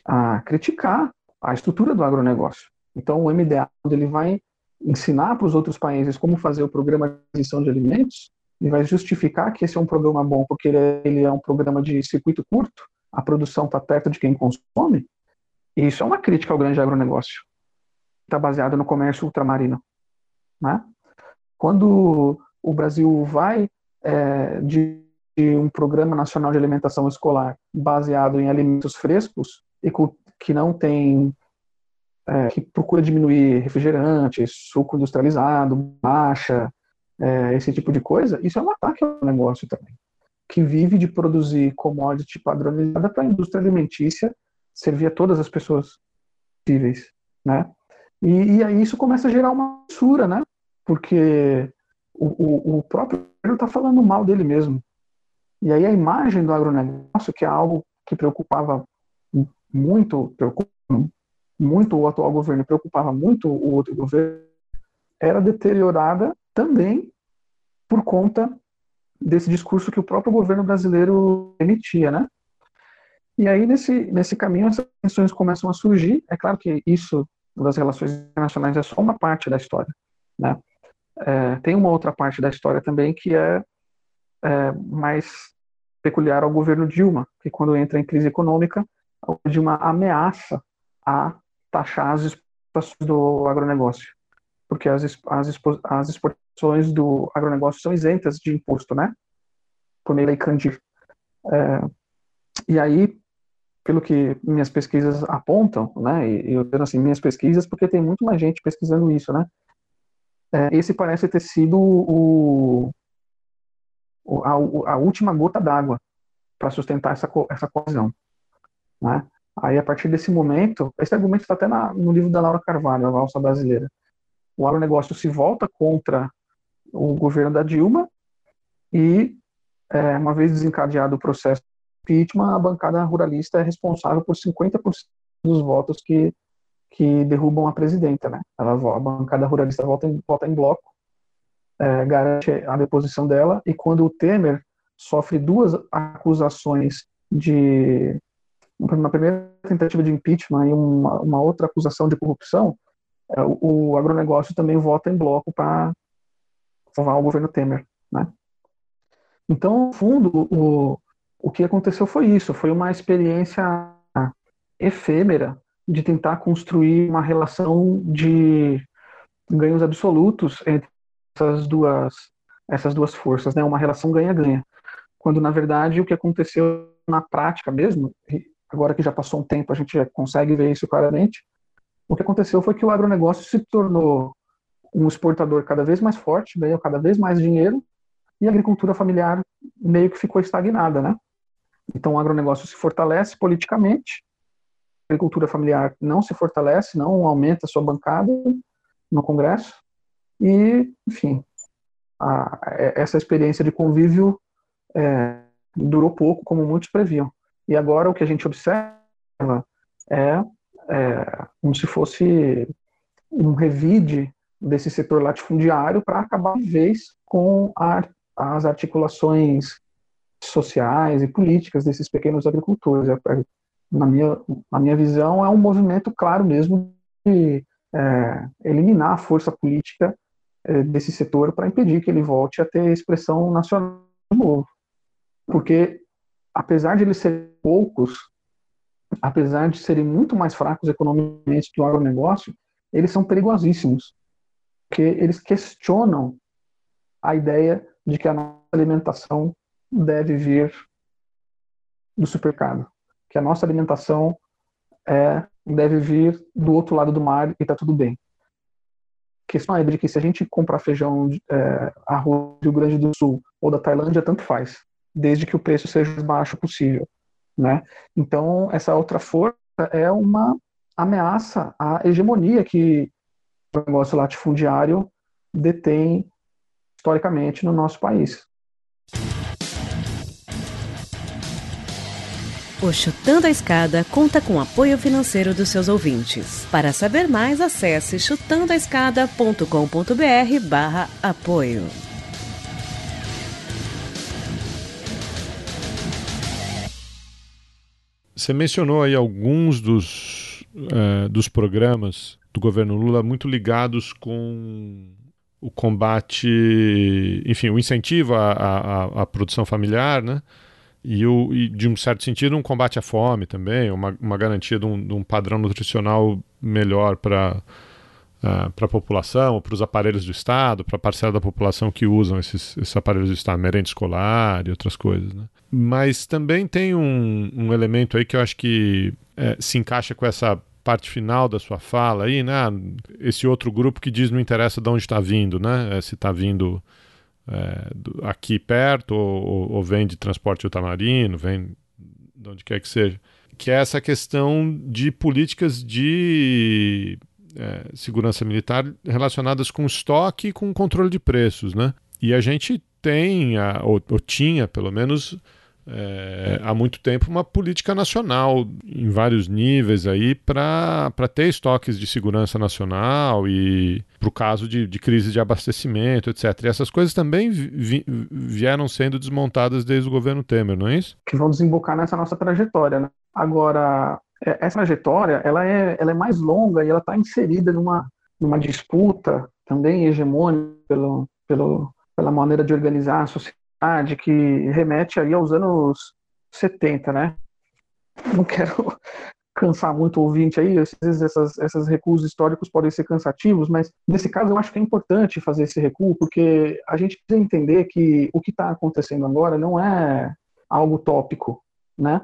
a criticar a estrutura do agronegócio. Então, o MDA, quando ele vai ensinar para os outros países como fazer o programa de aquisição de alimentos, ele vai justificar que esse é um programa bom porque ele é um programa de circuito curto, a produção está perto de quem consome, e isso é uma crítica ao grande agronegócio. Está baseado no comércio ultramarino. Né? Quando o Brasil vai é, de um programa nacional de alimentação escolar baseado em alimentos frescos e que não tem é, que procura diminuir refrigerante, suco industrializado, baixa, é, esse tipo de coisa, isso é um ataque ao negócio também, que vive de produzir commodity padronizada para a indústria alimentícia servir a todas as pessoas possíveis, né? E, e aí isso começa a gerar uma censura, né? Porque o, o, o próprio governo está falando mal dele mesmo. E aí a imagem do agronegócio, que é algo que preocupava muito, muito o atual governo, preocupava muito o outro governo, era deteriorada também por conta desse discurso que o próprio governo brasileiro emitia, né? E aí, nesse, nesse caminho, essas tensões começam a surgir. É claro que isso das relações internacionais é só uma parte da história, né? É, tem uma outra parte da história também que é, é mais peculiar ao governo Dilma, que quando entra em crise econômica, de uma ameaça a taxar as exportações do agronegócio, porque as, as, as exportações do agronegócio são isentas de imposto, né? Por meio da Candir. É, e aí, pelo que minhas pesquisas apontam, né? E eu tenho assim minhas pesquisas porque tem muito mais gente pesquisando isso, né? É, esse parece ter sido o, a, a última gota d'água para sustentar essa, essa coesão. Né? Aí, a partir desse momento, esse argumento está até na, no livro da Laura Carvalho, A Valsa Brasileira. O agronegócio se volta contra o governo da Dilma e, é, uma vez desencadeado o processo de impeachment, a bancada ruralista é responsável por 50% dos votos que, que derrubam a presidenta. Né? Ela, a bancada ruralista vota em, vota em bloco é, garante a deposição dela, e quando o Temer sofre duas acusações de uma primeira tentativa de impeachment e uma, uma outra acusação de corrupção, é, o, o, agronegócio também vota em bloco para salvar o governo Temer, né? Então, no fundo, o, o que aconteceu foi isso, foi uma experiência efêmera de tentar construir uma relação de ganhos absolutos entre essas duas essas duas forças, né? Uma relação ganha-ganha. Quando na verdade o que aconteceu na prática mesmo, agora que já passou um tempo, a gente já consegue ver isso claramente. O que aconteceu foi que o agronegócio se tornou um exportador cada vez mais forte, ganhou cada vez mais dinheiro, e a agricultura familiar meio que ficou estagnada, né? Então o agronegócio se fortalece politicamente, a agricultura familiar não se fortalece, não aumenta sua bancada no Congresso, e, enfim, a, essa experiência de convívio é, durou pouco, como muitos previam. E agora o que a gente observa é, é como se fosse um revide desse setor latifundiário para acabar de vez com a, as articulações sociais e políticas desses pequenos agricultores. É, é, na minha, na minha visão, é um movimento claro mesmo de é, eliminar a força política é, desse setor para impedir que ele volte a ter expressão nacional de novo. Porque, apesar de eles serem poucos, apesar de serem muito mais fracos economicamente que o agronegócio, eles são perigosíssimos. Porque eles questionam a ideia de que a nossa alimentação deve vir do supermercado. Que a nossa alimentação é, deve vir do outro lado do mar e está tudo bem. Questão é de que se a gente comprar feijão, é, arroz do Rio Grande do Sul ou da Tailândia, tanto faz, desde que o preço seja o baixo possível. Né? Então, essa outra força é uma ameaça à hegemonia que o negócio latifundiário detém historicamente no nosso país. O Chutando a Escada conta com apoio financeiro dos seus ouvintes. Para saber mais, acesse chutandoaescada.com.br barra apoio. Você mencionou aí alguns dos, uh, dos programas do governo Lula muito ligados com o combate, enfim, o incentivo à, à, à produção familiar, né? E, o, e, de um certo sentido, um combate à fome também, uma, uma garantia de um, de um padrão nutricional melhor para uh, ah, para a população, para os aparelhos do Estado, para a parcela da população que usam esses, esses aparelhos do Estado, merenda escolar e outras coisas. Né? Mas também tem um, um elemento aí que eu acho que é, se encaixa com essa parte final da sua fala aí, né? Esse outro grupo que diz não interessa de onde está vindo, né? É, se está vindo é, aqui perto ou, ou, vem de transporte ultramarino, vem de onde quer que seja. Que é essa questão de políticas de é, segurança militar relacionadas com estoque e com controle de preços, né? E a gente tem, a, ou, ou tinha pelo menos é, há muito tempo uma política nacional em vários níveis aí para ter estoques de segurança nacional e para o caso de, de, crise de abastecimento, etc. E essas coisas também vi, vieram sendo desmontadas desde o governo Temer, não é isso? Que vão desembocar nessa nossa trajetória. Né? Agora, é, essa trajetória ela é, ela é mais longa e ela está inserida numa, numa disputa também hegemônica pelo, pelo, pela maneira de organizar a sociedade que remete aí aos anos 70, né? Não quero [LAUGHS] cansar muito o ouvinte aí, às vezes essas, esses recuos históricos podem ser cansativos, mas nesse caso eu acho que é importante fazer esse recuo, porque a gente precisa entender que o que está acontecendo agora não é algo tópico, né?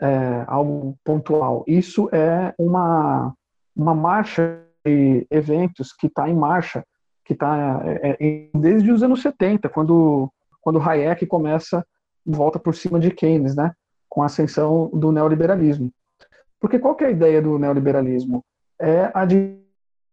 É algo pontual. Isso é uma, uma marcha de eventos que está em marcha, que está é, é, desde os anos 70, quando quando Hayek começa volta por cima de Keynes, né, com a ascensão do neoliberalismo. Porque qual é a ideia do neoliberalismo? É a de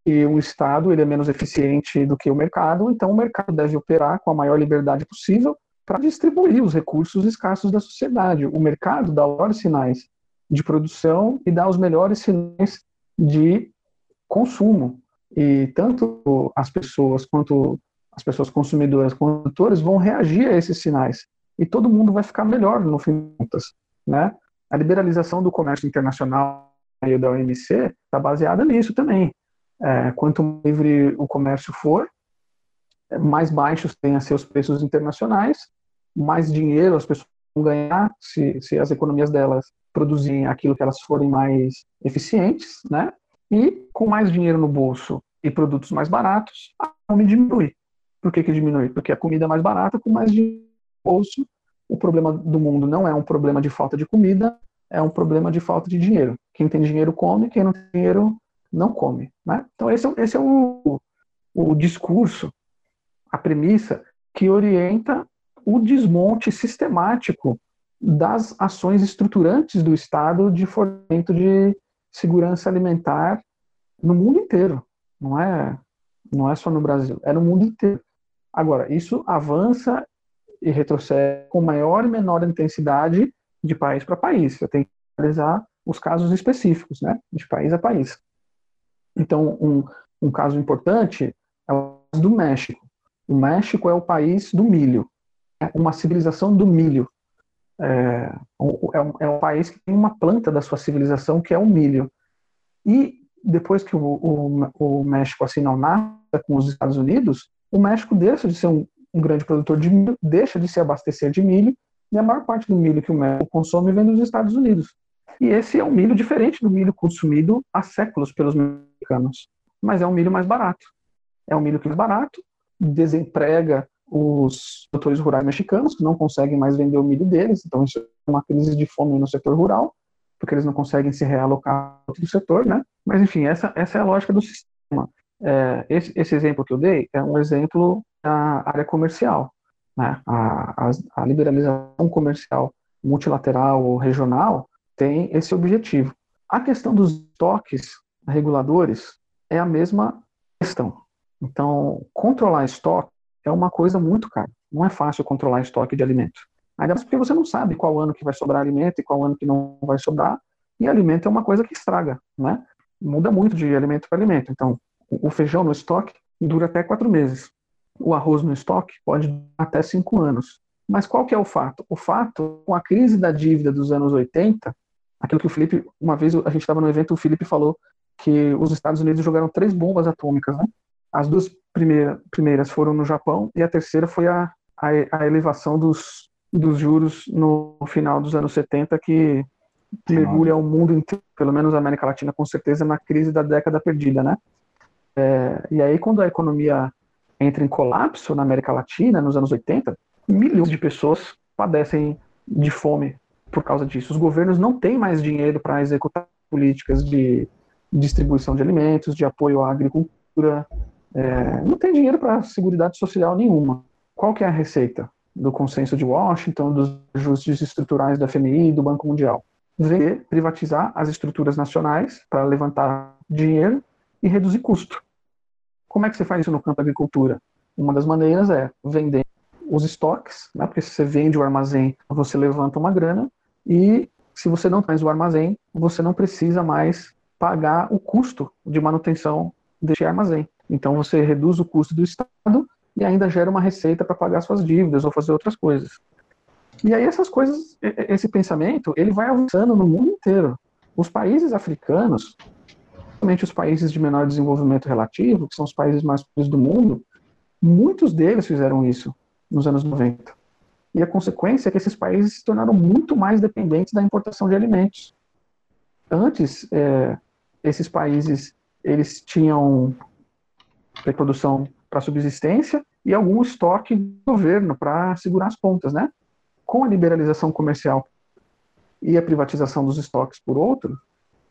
que o Estado ele é menos eficiente do que o mercado, então o mercado deve operar com a maior liberdade possível para distribuir os recursos escassos da sociedade. O mercado dá os sinais de produção e dá os melhores sinais de consumo. E tanto as pessoas quanto as pessoas consumidoras, condutores, vão reagir a esses sinais. E todo mundo vai ficar melhor no fim de contas. Né? A liberalização do comércio internacional meio da OMC está baseada nisso também. É, quanto livre o comércio for, mais baixos tenham seus preços internacionais, mais dinheiro as pessoas vão ganhar se, se as economias delas produzirem aquilo que elas forem mais eficientes, né? E com mais dinheiro no bolso e produtos mais baratos, a fome diminui. Por que, que diminui? Porque a comida é mais barata, com mais dinheiro bolso. O problema do mundo não é um problema de falta de comida, é um problema de falta de dinheiro. Quem tem dinheiro come, quem não tem dinheiro não come. Né? Então, esse, é, esse é o, o discurso, a premissa que orienta o desmonte sistemático das ações estruturantes do Estado de fomento de segurança alimentar no mundo inteiro. Não é, não é só no Brasil, é no mundo inteiro. Agora, isso avança e retrocede com maior e menor intensidade de país para país. Você tem que analisar os casos específicos, né? De país a país. Então, um, um caso importante é o do México. O México é o país do milho, é uma civilização do milho. É, é, um, é um país que tem uma planta da sua civilização que é o milho. E depois que o, o, o México assina o NAFTA com os Estados Unidos, o México deixa de ser um, um, grande produtor de milho, deixa de se abastecer de milho, e a maior parte do milho que o México consome vem dos Estados Unidos. E esse é um milho diferente do milho consumido há séculos pelos mexicanos, mas é um milho mais barato. É um milho que é mais barato, desemprega os produtores rurais mexicanos, que não conseguem mais vender o milho deles, então isso é uma crise de fome no setor rural, porque eles não conseguem se realocar do setor, né? Mas, enfim, essa, essa é a lógica do sistema. É, esse, esse, exemplo que eu dei é um exemplo da área comercial. Né? A, a, a liberalização comercial multilateral ou regional tem esse objetivo. A questão dos estoques reguladores é a mesma questão. Então, controlar estoque é uma coisa muito cara. Não é fácil controlar estoque de alimento. Ainda mais porque você não sabe qual ano que vai sobrar alimento e qual ano que não vai sobrar. E alimento é uma coisa que estraga, né? Muda muito de alimento para alimento. Então, o feijão no estoque dura até quatro meses. O arroz no estoque pode durar até cinco anos. Mas qual que é o fato? O fato, com a crise da dívida dos anos 80, aquilo que o Felipe, uma vez a gente estava no evento, o Felipe falou que os Estados Unidos jogaram três bombas atômicas, né? As duas primeira, primeiras foram no Japão e a terceira foi a, a, a elevação dos, dos juros no final dos anos 70, que mergulha o mundo inteiro, pelo menos a América Latina, com certeza, na crise da década perdida, né? É, e aí, quando a economia entra em colapso na América Latina, nos anos 80, milhões de pessoas padecem de fome por causa disso. Os governos não têm mais dinheiro para executar políticas de distribuição de alimentos, de apoio à agricultura, é, não tem dinheiro para seguridade social nenhuma. Qual que é a receita do consenso de Washington, dos ajustes estruturais da FMI do Banco Mundial? Vender, privatizar as estruturas nacionais para levantar dinheiro e reduzir custo. Como é que você faz isso no campo da agricultura? Uma das maneiras é vender os estoques, né? porque se você vende o armazém, você levanta uma grana, e se você não traz o armazém, você não precisa mais pagar o custo de manutenção deste armazém. Então você reduz o custo do Estado e ainda gera uma receita para pagar suas dívidas ou fazer outras coisas. E aí essas coisas, esse pensamento, ele vai avançando no mundo inteiro. Os países africanos, principalmente os países de menor desenvolvimento relativo, que são os países mais pobres do mundo, muitos deles fizeram isso nos anos 90. E a consequência é que esses países se tornaram muito mais dependentes da importação de alimentos. Antes, é, esses países eles tinham produção para subsistência e algum estoque do governo para segurar as pontas, né? Com a liberalização comercial e a privatização dos estoques por outro,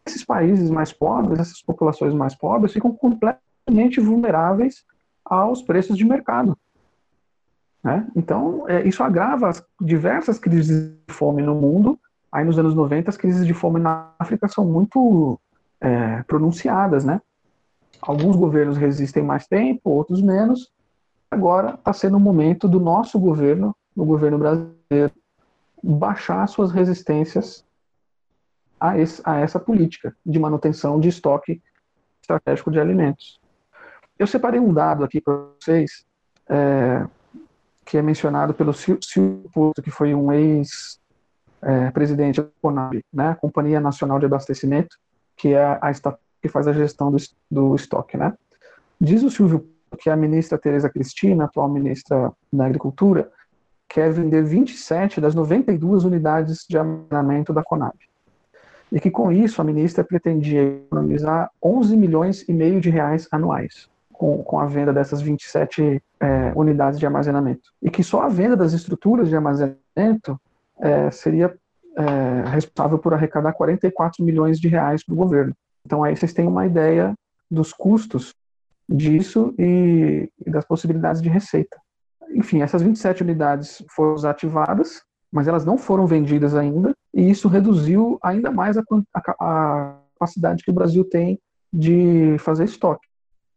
esses países mais pobres, essas populações mais pobres ficam completamente vulneráveis aos preços de mercado. Né? Então, é, isso agrava as diversas crises de fome no mundo. Aí, nos anos 90, as crises de fome na África são muito é, pronunciadas, né? Alguns governos resistem mais tempo, outros menos. Agora está sendo o momento do nosso governo, do governo brasileiro, baixar suas resistências a, esse, a essa política de manutenção de estoque estratégico de alimentos. Eu separei um dado aqui para vocês, é, que é mencionado pelo Silvio Porto, que foi um ex-presidente é, da CONAB, né, Companhia Nacional de Abastecimento, que é a estatal que faz a gestão do, do estoque, né? Diz o Silvio que a ministra Tereza Cristina, atual ministra da Agricultura, quer vender 27 das 92 unidades de armazenamento da Conab. E que com isso a ministra pretendia economizar 11 milhões e meio de reais anuais com, com a venda dessas 27 é, unidades de armazenamento. E que só a venda das estruturas de armazenamento é, seria é, responsável por arrecadar 44 milhões de reais para o governo. Então aí vocês têm uma ideia dos custos disso e, e das possibilidades de receita. Enfim, essas 27 unidades foram desativadas, mas elas não foram vendidas ainda, e isso reduziu ainda mais a, a, capacidade que o Brasil tem de fazer estoque.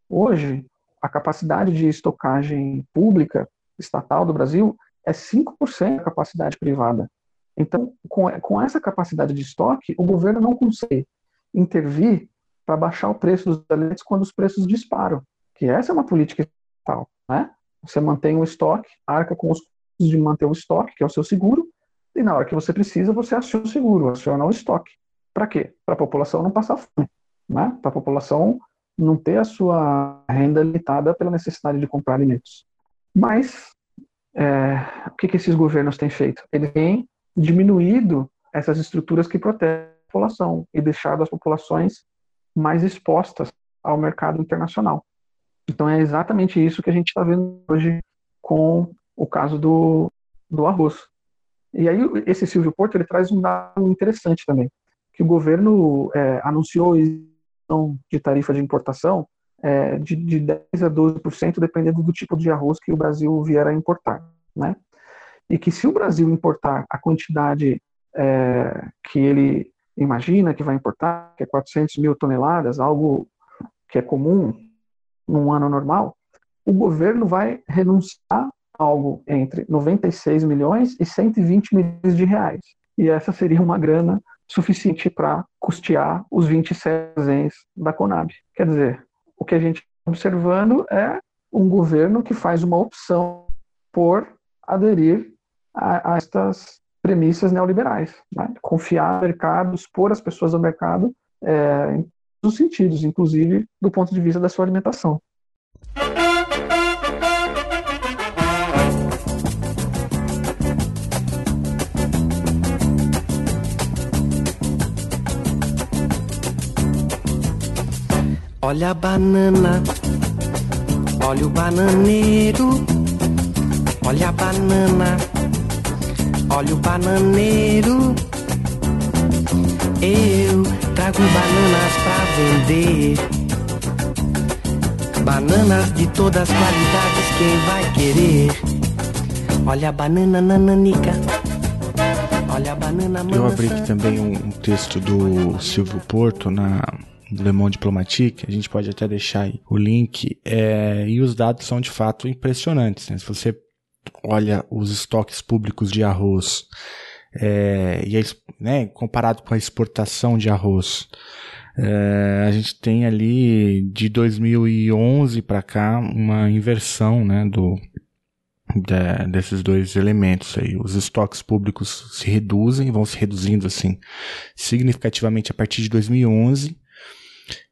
Hoje, a capacidade de estocagem pública estatal do Brasil é 5% da capacidade privada. Então, com, com essa capacidade de estoque, o governo não consegue intervir para baixar o preço dos alimentos quando os preços disparam, que essa é uma política estatal, né? Você mantém o estoque, arca com os de manter o estoque, que é o seu seguro, e na hora que você precisa, você aciona o seguro, aciona o estoque. Para quê? Para a população não passar fome, né? Para a população não ter a sua renda limitada pela necessidade de comprar alimentos. Mas é, o que, que esses governos têm feito? Eles têm diminuído essas estruturas que protegem a população e deixado as populações mais expostas ao mercado internacional. Então é exatamente isso que a gente está vendo hoje com o caso do, do arroz. E aí esse Silvio Porto ele traz um dado interessante também, que o governo é, anunciou de tarifa de importação é, de, de 10 a 12%, dependendo do tipo de arroz que o Brasil vier a importar, né? E que se o Brasil importar a quantidade é, que ele imagina que vai importar, que é 400 mil toneladas, algo que é comum num ano normal, o governo vai renunciar algo entre 96 milhões e 120 milhões de reais. E essa seria uma grana suficiente para custear os 27 da Conab. Quer dizer, o que a gente está observando é um governo que faz uma opção por aderir a, a estas premissas neoliberais, né? confiar no mercado, expor as pessoas ao mercado é, em todos os sentidos, inclusive do ponto de vista da sua alimentação. Olha a banana, olha o bananeiro, olha a banana, olha o bananeiro. Eu trago bananas pra vender. Bananas de todas as qualidades, quem vai querer? Olha a banana nananica. Olha a banana Eu abri aqui também um texto do Silvio Porto na Le Monde Diplomatique, a gente pode até deixar aí o link, é, e os dados são de fato impressionantes. Né? Se você olha os estoques públicos de arroz é, e né, comparado com a exportação de arroz, é, a gente tem ali de 2011 para cá uma inversão né, do, de, desses dois elementos aí. Os estoques públicos se reduzem, vão se reduzindo assim significativamente a partir de 2011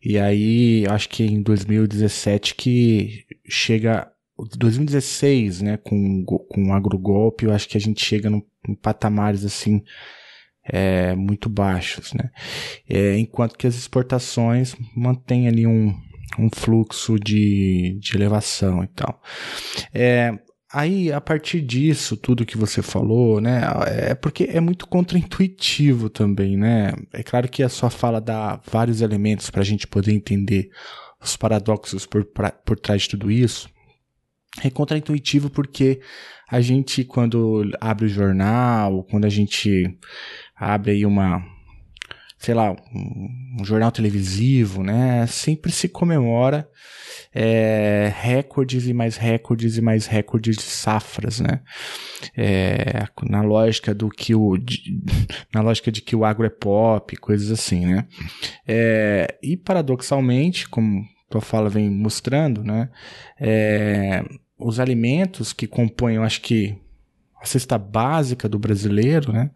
e aí, acho que em 2017 que chega 2016, né, com, com o agrogolpe, eu acho que a gente chega em patamares assim é, muito baixos, né? É, enquanto que as exportações mantêm ali um, um fluxo de, de elevação e tal. É, Aí, a partir disso, tudo que você falou, né, é porque é muito contraintuitivo também, né? É claro que a sua fala dá vários elementos para a gente poder entender os paradoxos por, pra, por trás de tudo isso. É contraintuitivo porque a gente, quando abre o jornal, quando a gente abre aí uma, sei lá, um, um jornal televisivo, né, sempre se comemora é, recordes e mais recordes e mais recordes de safras, né? É, na lógica do que o de, [LAUGHS] na lógica de que o agro é pop, coisas assim, né? É, e paradoxalmente, como tua fala vem mostrando, né? É, os alimentos que compõem, eu acho que a cesta básica do brasileiro, né?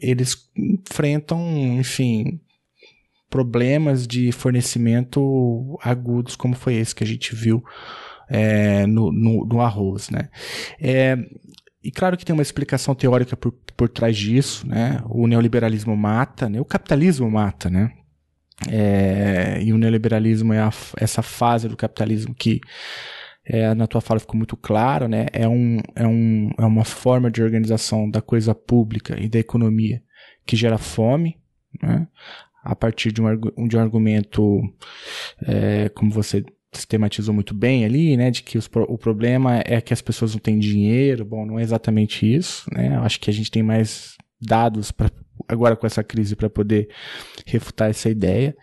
Eles enfrentam, enfim, problemas de fornecimento agudos, como foi esse que a gente viu é, no, no, no, arroz, né? É, e claro que tem uma explicação teórica por, por trás disso, né? O neoliberalismo mata, né? O capitalismo mata, né? É, e o neoliberalismo é a, essa fase do capitalismo que é, na tua fala ficou muito claro, né? É, um, é, um, é uma forma de organização da coisa pública e da economia que gera fome, né? a partir de um, de um argumento, é, como você sistematizou muito bem ali, né, de que os, o problema é que as pessoas não têm dinheiro. Bom, não é exatamente isso, né? Eu acho que a gente tem mais dados para agora com essa crise para poder refutar essa ideia.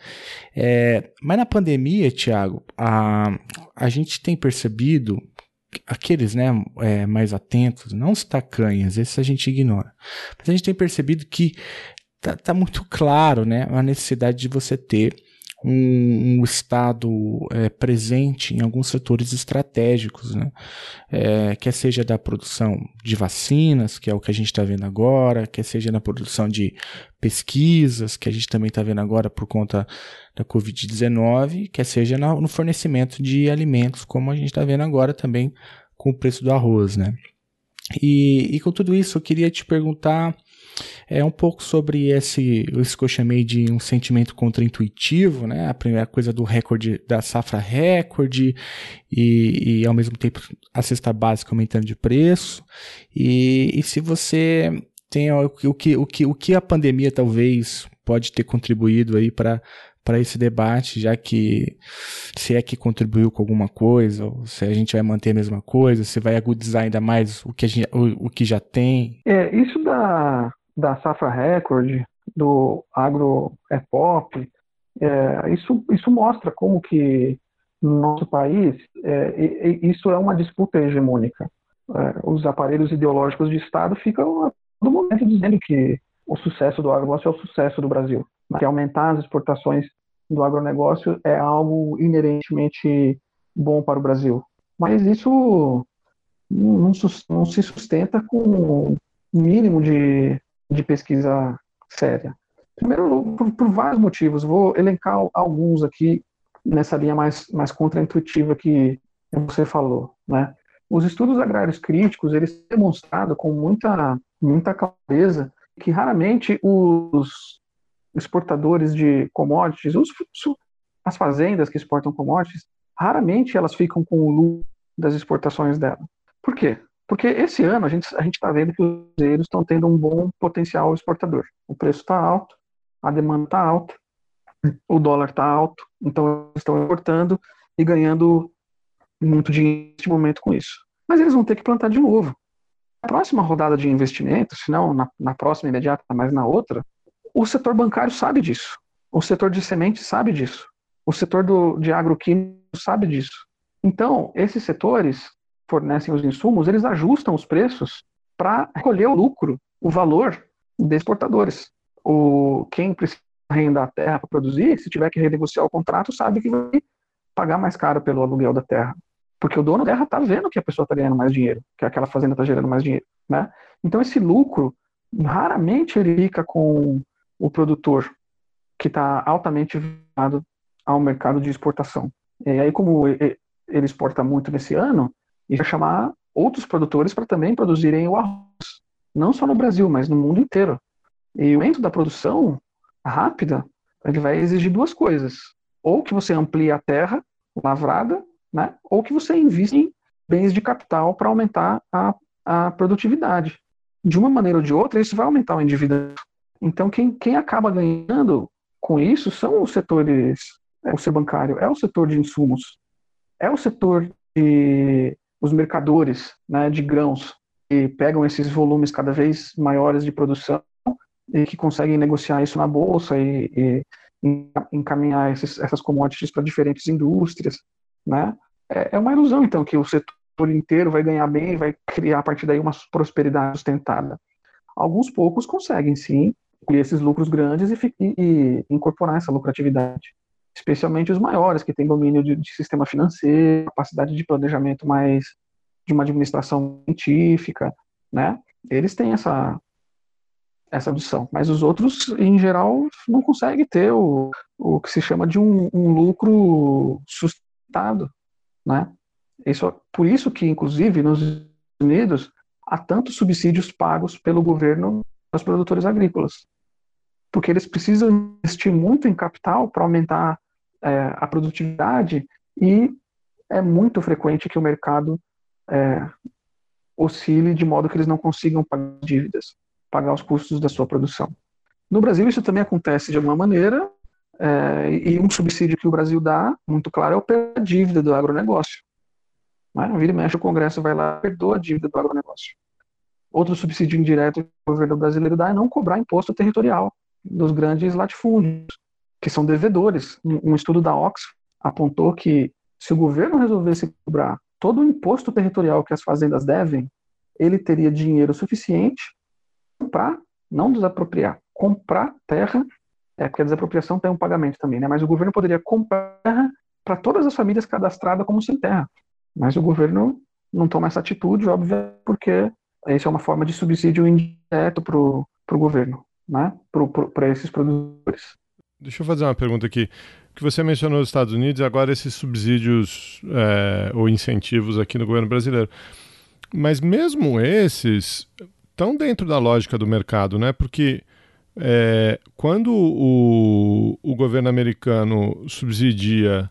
É, mas na pandemia, Tiago, a, a gente tem percebido aqueles né, é, mais atentos, não os tacanhas, esses a gente ignora. Mas a gente tem percebido que tá, tá muito claro né, a necessidade de você ter um, um Estado é, presente em alguns setores estratégicos, né? É, quer seja da produção de vacinas, que é o que a gente está vendo agora, quer seja na produção de pesquisas, que a gente também está vendo agora por conta da Covid-19, quer seja no fornecimento de alimentos, como a gente está vendo agora também com o preço do arroz, né? E, e com tudo isso, eu queria te perguntar é um pouco sobre esse, isso que eu chamei de um sentimento contraintuitivo, né? A primeira coisa do recorde, da safra recorde e, e ao mesmo tempo a cesta básica aumentando de preço. E, e se você tem o, o, que, o, que, o que a pandemia talvez pode ter contribuído aí para para esse debate, já que se é que contribuiu com alguma coisa, ou se a gente vai manter a mesma coisa, se vai agudizar ainda mais o que, gente, o, o que já tem. É, isso da, da Safra Record, do Agro é Pop, é, isso, isso mostra como que no nosso país é, isso é uma disputa hegemônica. É, os aparelhos ideológicos de Estado ficam a todo momento dizendo que o sucesso do agronegócio é o sucesso do Brasil, que aumentar as exportações do agronegócio é algo inerentemente bom para o Brasil. Mas isso não, não se sustenta com o mínimo de de pesquisa séria? Primeiro, por, por, vários motivos. Vou elencar alguns aqui nessa linha mais, mais contraintuitiva que você falou. Né? Os estudos agrários críticos, eles têm demonstrado com muita, muita clareza que raramente os exportadores de commodities, os, as fazendas que exportam commodities, raramente elas ficam com o lucro das exportações dela. Por quê? Porque esse ano a gente a está vendo que os brasileiros estão tendo um bom potencial exportador. O preço está alto, a demanda está alta, o dólar está alto, então estão exportando e ganhando muito dinheiro neste momento com isso. Mas eles vão ter que plantar de novo. Na próxima rodada de investimentos, se não na, na próxima imediata, mas na outra, o setor bancário sabe disso. O setor de sementes sabe disso. O setor do, de agroquímico sabe disso. Então, esses setores fornecem os insumos, eles ajustam os preços para recolher o lucro, o valor dos exportadores. O, quem precisa arrendar a terra para produzir, se tiver que renegociar o contrato, sabe que vai pagar mais caro pelo aluguel da terra. Porque o dono da terra está vendo que a pessoa está ganhando mais dinheiro, que aquela fazenda está gerando mais dinheiro. Né? Então, esse lucro, raramente ele fica com o produtor, que está altamente vinculado ao mercado de exportação. E aí, como ele exporta muito nesse ano, e chamar outros produtores para também produzirem o arroz, não só no Brasil, mas no mundo inteiro. E o aumento da produção rápida, ele vai exigir duas coisas: ou que você amplie a terra lavrada, né, ou que você invista em bens de capital para aumentar a, a produtividade. De uma maneira ou de outra, isso vai aumentar o endividamento. Então, quem, quem acaba ganhando com isso são os setores, é o setor bancário, é o setor de insumos, é o setor de os mercadores né, de grãos que pegam esses volumes cada vez maiores de produção e que conseguem negociar isso na bolsa e, e encaminhar esses, essas commodities para diferentes indústrias, né? É, é uma ilusão então que o setor inteiro vai ganhar bem vai criar a partir daí uma prosperidade sustentada. Alguns poucos conseguem sim colher esses lucros grandes e, e incorporar essa lucratividade especialmente os maiores, que têm domínio de, de, sistema financeiro, capacidade de planejamento mais de uma administração científica, né? Eles têm essa essa audição, mas os outros, em geral, não conseguem ter o, o que se chama de um, um lucro sustentado, né? Isso, por isso que, inclusive, nos Estados Unidos, há tantos subsídios pagos pelo governo aos produtores agrícolas, porque eles precisam investir muito em capital para aumentar é, a produtividade e é muito frequente que o mercado é, oscile de modo que eles não consigam pagar dívidas, pagar os custos da sua produção. No Brasil isso também acontece de alguma maneira é, e um subsídio que o Brasil dá, muito claro, é o pela dívida do agronegócio. Mas, mexe, o Congresso vai lá e perdoa a dívida do agronegócio. Outro subsídio indireto que o governo brasileiro dá é não cobrar imposto territorial dos grandes latifúndios que são devedores. Um, estudo da Oxford apontou que se o governo resolvesse cobrar todo o imposto territorial que as fazendas devem, ele teria dinheiro suficiente para não desapropriar, comprar terra, é porque a desapropriação tem um pagamento também, né? Mas o governo poderia comprar terra para todas as famílias cadastradas como sem terra. Mas o governo não toma essa atitude, óbvio, porque isso é uma forma de subsídio indireto para o governo, né? Para esses produtores. Deixa eu fazer uma pergunta aqui. Que você mencionou nos Estados Unidos, agora esses subsídios é, ou incentivos aqui no governo brasileiro. Mas mesmo esses estão dentro da lógica do mercado, né? Porque é, quando o, o governo americano subsidia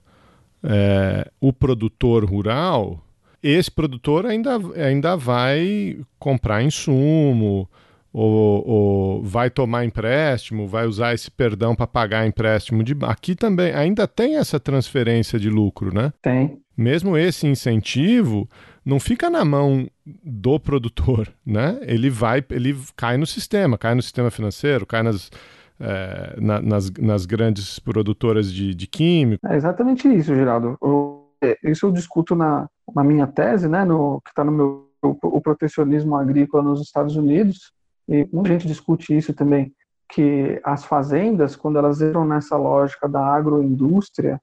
é, o produtor rural, esse produtor ainda, ainda vai comprar insumo, ou, ou, vai tomar empréstimo, vai usar esse perdão para pagar empréstimo de aqui também ainda tem essa transferência de lucro, né? Tem. Mesmo esse incentivo não fica na mão do produtor, [LAUGHS] né? Ele vai, ele cai no sistema, cai no sistema financeiro, cai nas é, na, nas, nas grandes produtoras de, de químicos. É exatamente isso, Geraldo. Eu, é, isso eu discuto na, na minha tese, né? No que está no meu o, o protecionismo agrícola nos Estados Unidos e muita gente discute isso também, que as fazendas, quando elas entram nessa lógica da agroindústria,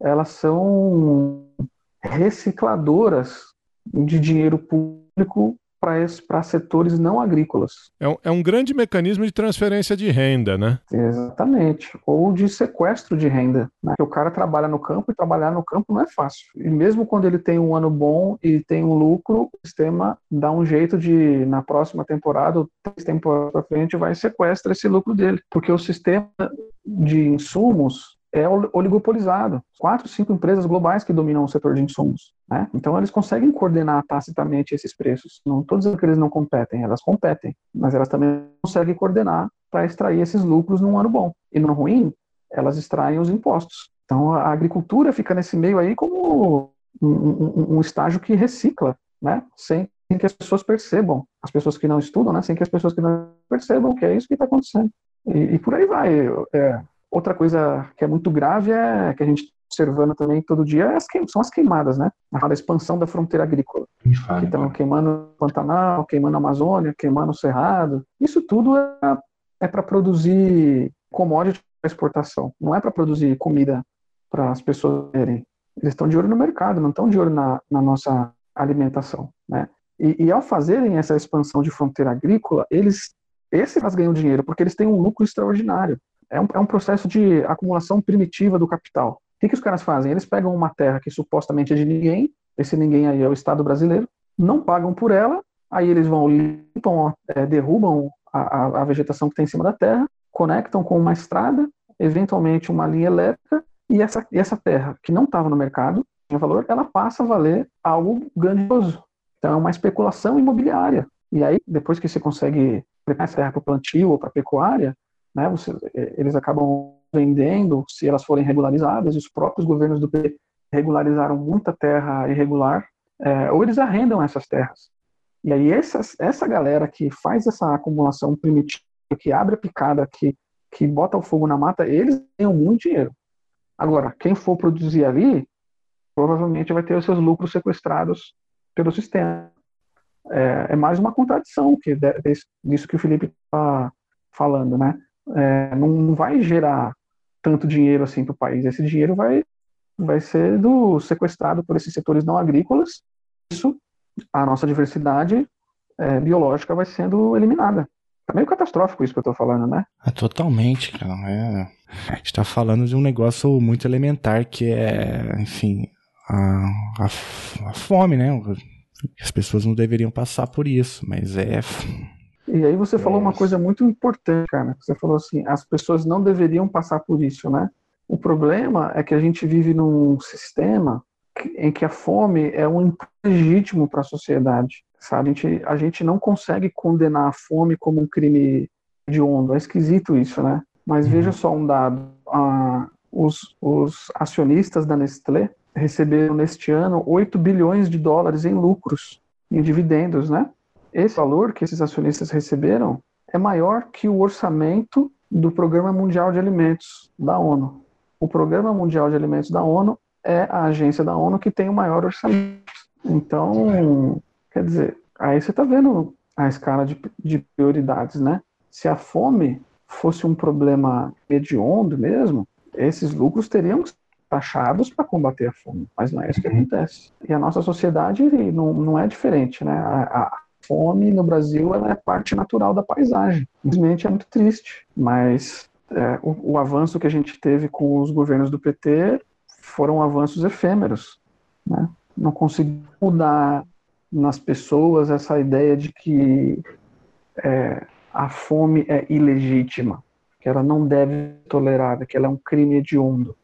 elas são recicladoras de dinheiro público para setores não agrícolas. É um, é um grande mecanismo de transferência de renda, né? Exatamente. Ou de sequestro de renda. Né? O cara trabalha no campo e trabalhar no campo não é fácil. E mesmo quando ele tem um ano bom e tem um lucro, o sistema dá um jeito de, na próxima temporada, ou três temporadas para frente, vai sequestrar esse lucro dele. Porque o sistema de insumos é oligopolizado. Quatro, cinco empresas globais que dominam o setor de insumos. Né? Então, eles conseguem coordenar tacitamente esses preços. Não estou dizendo que eles não competem, elas competem, mas elas também conseguem coordenar para extrair esses lucros num ano bom. E no ruim, elas extraem os impostos. Então, a agricultura fica nesse meio aí como um, um, um estágio que recicla, né? sem, que as pessoas percebam, as pessoas que não estudam, né? sem que as pessoas que não percebam que é isso que está acontecendo. E, e, por aí vai. É, Outra coisa que é muito grave é que a gente está observando também todo dia é as são as queimadas, né? A expansão da fronteira agrícola. Que estão queimando o Pantanal, queimando a Amazônia, queimando o Cerrado. Isso tudo é, é para produzir commodity para exportação. Não é para produzir comida para as pessoas verem. Eles estão de olho no mercado, não estão de olho na, na nossa alimentação, né? E, e, ao fazerem essa expansão de fronteira agrícola, eles esses ganham dinheiro porque eles têm um lucro extraordinário. É um, é um processo de acumulação primitiva do capital. O que, que os caras fazem? Eles pegam uma terra que supostamente é de ninguém, esse ninguém aí é o Estado brasileiro, não pagam por ela, aí eles vão, limpam, é, derrubam a, a, vegetação que tem em cima da terra, conectam com uma estrada, eventualmente uma linha elétrica, e essa, e essa terra que não estava no mercado, tinha valor, ela passa a valer algo grandioso. Então é uma especulação imobiliária. E aí, depois que você consegue preparar essa terra para o plantio ou para a pecuária, né, você, é, eles acabam vendendo se elas forem regularizadas, os próprios governos do PT regularizaram muita terra irregular, é, ou eles arrendam essas terras. E aí essas, essa galera que faz essa acumulação primitiva, que abre a picada, que, que bota o fogo na mata, eles ganham muito dinheiro. Agora, quem for produzir ali, provavelmente vai ter os seus lucros sequestrados pelo sistema. É, é mais uma contradição que disso que o Felipe está falando, né? É, não vai gerar tanto dinheiro assim para o país. Esse dinheiro vai, vai ser do, sequestrado por esses setores não agrícolas. Isso, a nossa diversidade é, biológica vai sendo eliminada. É meio catastrófico isso que eu estou falando, né? É totalmente, cara. É... A gente está falando de um negócio muito elementar que é, enfim, a, a, a fome, né? As pessoas não deveriam passar por isso, mas é e aí você falou uma coisa muito importante, cara. Você falou assim, as pessoas não deveriam passar por isso, né? O problema é que a gente vive num sistema em que a fome é um legítimo para a sociedade, sabe? A gente, a gente não consegue condenar a fome como um crime de onda. É esquisito isso, né? Mas uhum. veja só um dado. Ah, os, os acionistas da Nestlé receberam neste ano 8 bilhões de dólares em lucros, em dividendos, né? Esse valor que esses acionistas receberam é maior que o orçamento do Programa Mundial de Alimentos da ONU. O Programa Mundial de Alimentos da ONU é a agência da ONU que tem o maior orçamento. Então, quer dizer, aí você está vendo a escala de, de prioridades, né? Se a fome fosse um problema hediondo mesmo, esses lucros teriam que ser taxados para combater a fome, mas não é isso que uhum. acontece. E a nossa sociedade não, não é diferente, né? A, a fome no Brasil ela é parte natural da paisagem. Infelizmente é muito triste, mas é, o, o, avanço que a gente teve com os governos do PT foram avanços efêmeros. Né? Não conseguiu mudar nas pessoas essa ideia de que é, a fome é ilegítima, que ela não deve ser tolerada, que ela é um crime hediondo.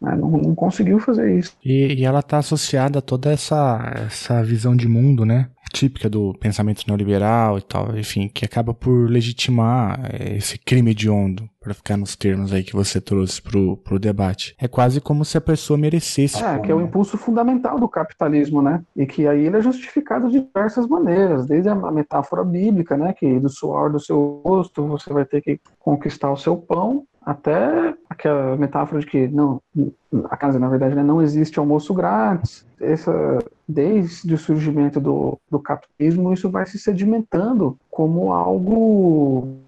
Né? Não, não, conseguiu fazer isso. E, e ela está associada a toda essa, essa visão de mundo, né? típica do pensamento neoliberal e tal, enfim, que acaba por legitimar eh, esse crime hediondo, para ficar nos termos aí que você trouxe pro, pro debate. É quase como se a pessoa merecesse. É, como... que é o impulso fundamental do capitalismo, né? E que aí ele é justificado de diversas maneiras, desde a metáfora bíblica, né? Que do suor do seu rosto você vai ter que conquistar o seu pão, até aquela metáfora de que não, a casa na verdade né, não existe almoço grátis. Essa, desde o surgimento do, do capitalismo, isso vai se sedimentando como algo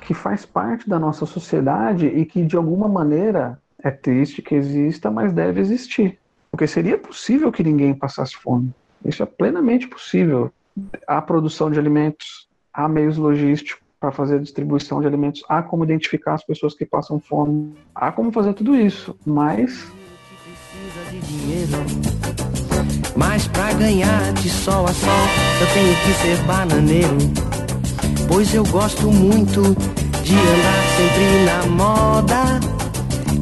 que faz parte da nossa sociedade e que de alguma maneira é triste que exista, mas deve existir. Porque seria possível que ninguém passasse fome. Isso é plenamente possível. Há produção de alimentos, há meios logísticos, para fazer a distribuição de alimentos, há como identificar as pessoas que passam fome, há como fazer tudo isso, mas. Mas para ganhar de sol a sol, eu tenho que ser bananeiro. Pois eu gosto muito de andar sempre na moda.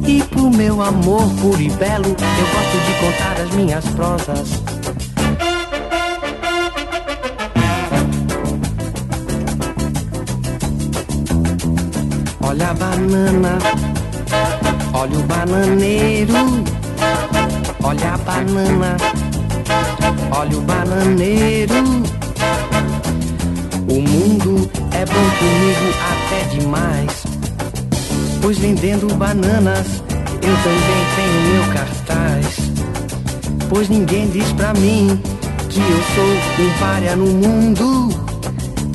E pro meu amor puro e belo, eu gosto de contar as minhas prosas. Olha a banana, olha o bananeiro. Olha a banana, olha o bananeiro. O mundo é bom comigo até demais. Pois vendendo bananas, eu também tenho meu cartaz. Pois ninguém diz pra mim que eu sou um párea no mundo.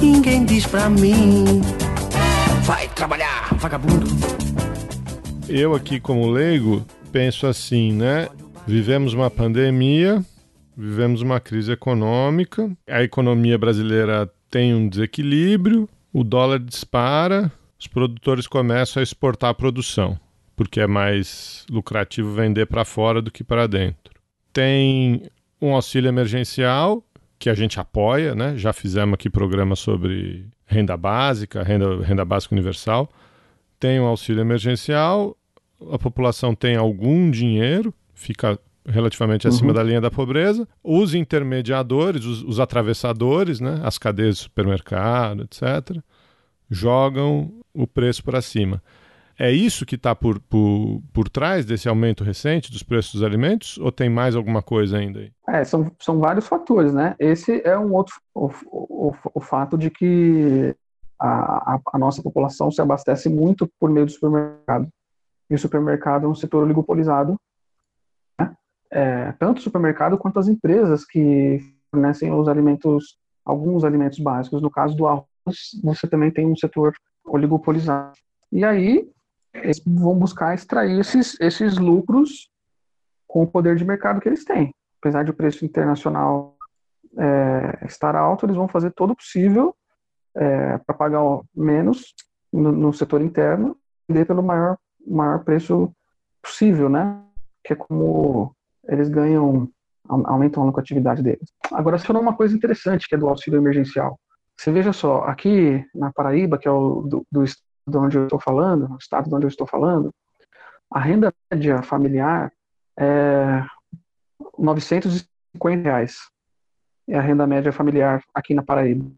Ninguém diz pra mim Vai trabalhar, vagabundo. Eu aqui como leigo penso assim, né? Vivemos uma pandemia, vivemos uma crise econômica, a economia brasileira tem um desequilíbrio, o dólar dispara, os produtores começam a exportar a produção, porque é mais lucrativo vender para fora do que para dentro. Tem um auxílio emergencial que a gente apoia, né? Já fizemos aqui programa sobre renda básica, renda, renda básica universal, tem o um auxílio emergencial, a população tem algum dinheiro, fica relativamente acima uhum. da linha da pobreza. Os intermediadores, os, os, atravessadores, né, as cadeias de supermercado, etc., jogam o preço para cima. É isso que está por, por, por trás desse aumento recente dos preços dos alimentos? Ou tem mais alguma coisa ainda aí? É, são, são vários fatores, né? Esse é um outro, o, o, o fato de que a, a, a, nossa população se abastece muito por meio do supermercado. E o supermercado é um setor oligopolizado, né? É, tanto o supermercado quanto as empresas que fornecem os alimentos, alguns alimentos básicos. No caso do arroz, você também tem um setor oligopolizado. E aí, eles vão buscar extrair esses, esses lucros com o poder de mercado que eles têm. Apesar de o preço internacional é, estar alto, eles vão fazer todo o possível é, para pagar menos no, no, setor interno e vender pelo maior, maior preço possível, né? Que é como eles ganham, aumentam a lucratividade deles. Agora, se falou uma coisa interessante, que é do auxílio emergencial. Você veja só, aqui na Paraíba, que é o do, do de onde eu estou falando, no estado de onde eu estou falando, a renda média familiar é 950 reais. É a renda média familiar aqui na Paraíba.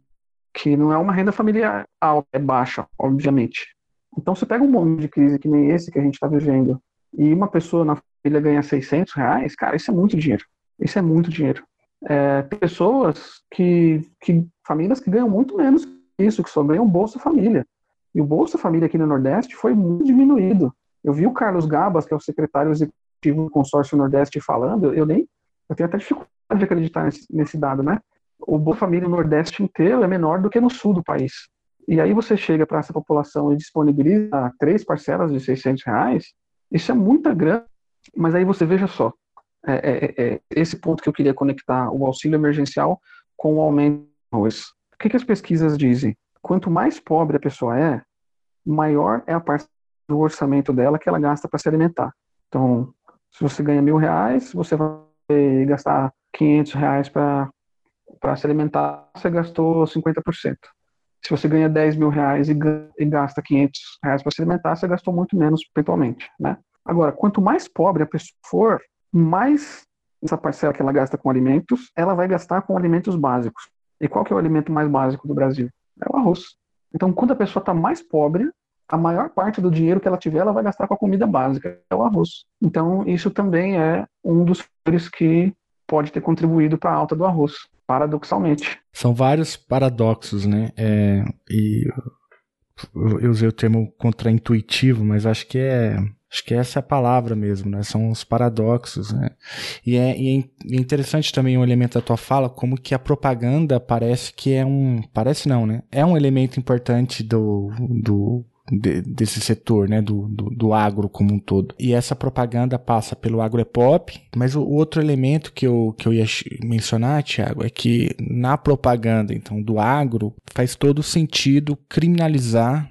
Que não é uma renda familiar alta, é baixa, obviamente. Então, você pega um momento de crise que nem esse que a gente está vivendo, e uma pessoa na família ganha 600 reais, cara, isso é muito dinheiro. Isso é muito dinheiro. É, pessoas que, que, famílias que ganham muito menos que isso, que só ganham Bolsa Família. E o Bolsa Família aqui no Nordeste foi muito diminuído. Eu vi o Carlos Gabas, que é o secretário executivo do consórcio Nordeste, falando, eu nem, Eu tenho até dificuldade de acreditar nesse, nesse dado, né? O Bolsa Família no Nordeste inteiro é menor do que no Sul do país. E aí você chega para essa população e disponibiliza três parcelas de 600 reais, isso é muita grana, mas aí você veja só, é, é, é, esse ponto que eu queria conectar o auxílio emergencial com o aumento do arroz. O que, que as pesquisas dizem? Quanto mais pobre a pessoa é, maior é a parte do orçamento dela que ela gasta para se alimentar. Então, se você ganha mil reais, você vai gastar 500 reais para se alimentar, você gastou 50%. Se você ganha 10 mil reais e, e gasta 500 reais para se alimentar, você gastou muito menos, eventualmente, né? Agora, quanto mais pobre a pessoa for, mais essa parcela que ela gasta com alimentos, ela vai gastar com alimentos básicos. E qual que é o alimento mais básico do Brasil? É o arroz. Então, quando a pessoa está mais pobre, a maior parte do dinheiro que ela tiver, ela vai gastar com a comida básica, é o arroz. Então, isso também é um dos fatores que pode ter contribuído para a alta do arroz, paradoxalmente. São vários paradoxos, né? É, e eu usei o termo contraintuitivo, mas acho que é acho que essa é a palavra mesmo, né? São os paradoxos, né? E é, e é, interessante também um elemento da tua fala, como que a propaganda parece que é um, parece não, né? É um elemento importante do, do de, desse setor, né, do, do, do, agro como um todo. E essa propaganda passa pelo agropop, mas o, outro elemento que eu, que eu ia mencionar, Tiago, é que na propaganda, então, do agro, faz todo sentido criminalizar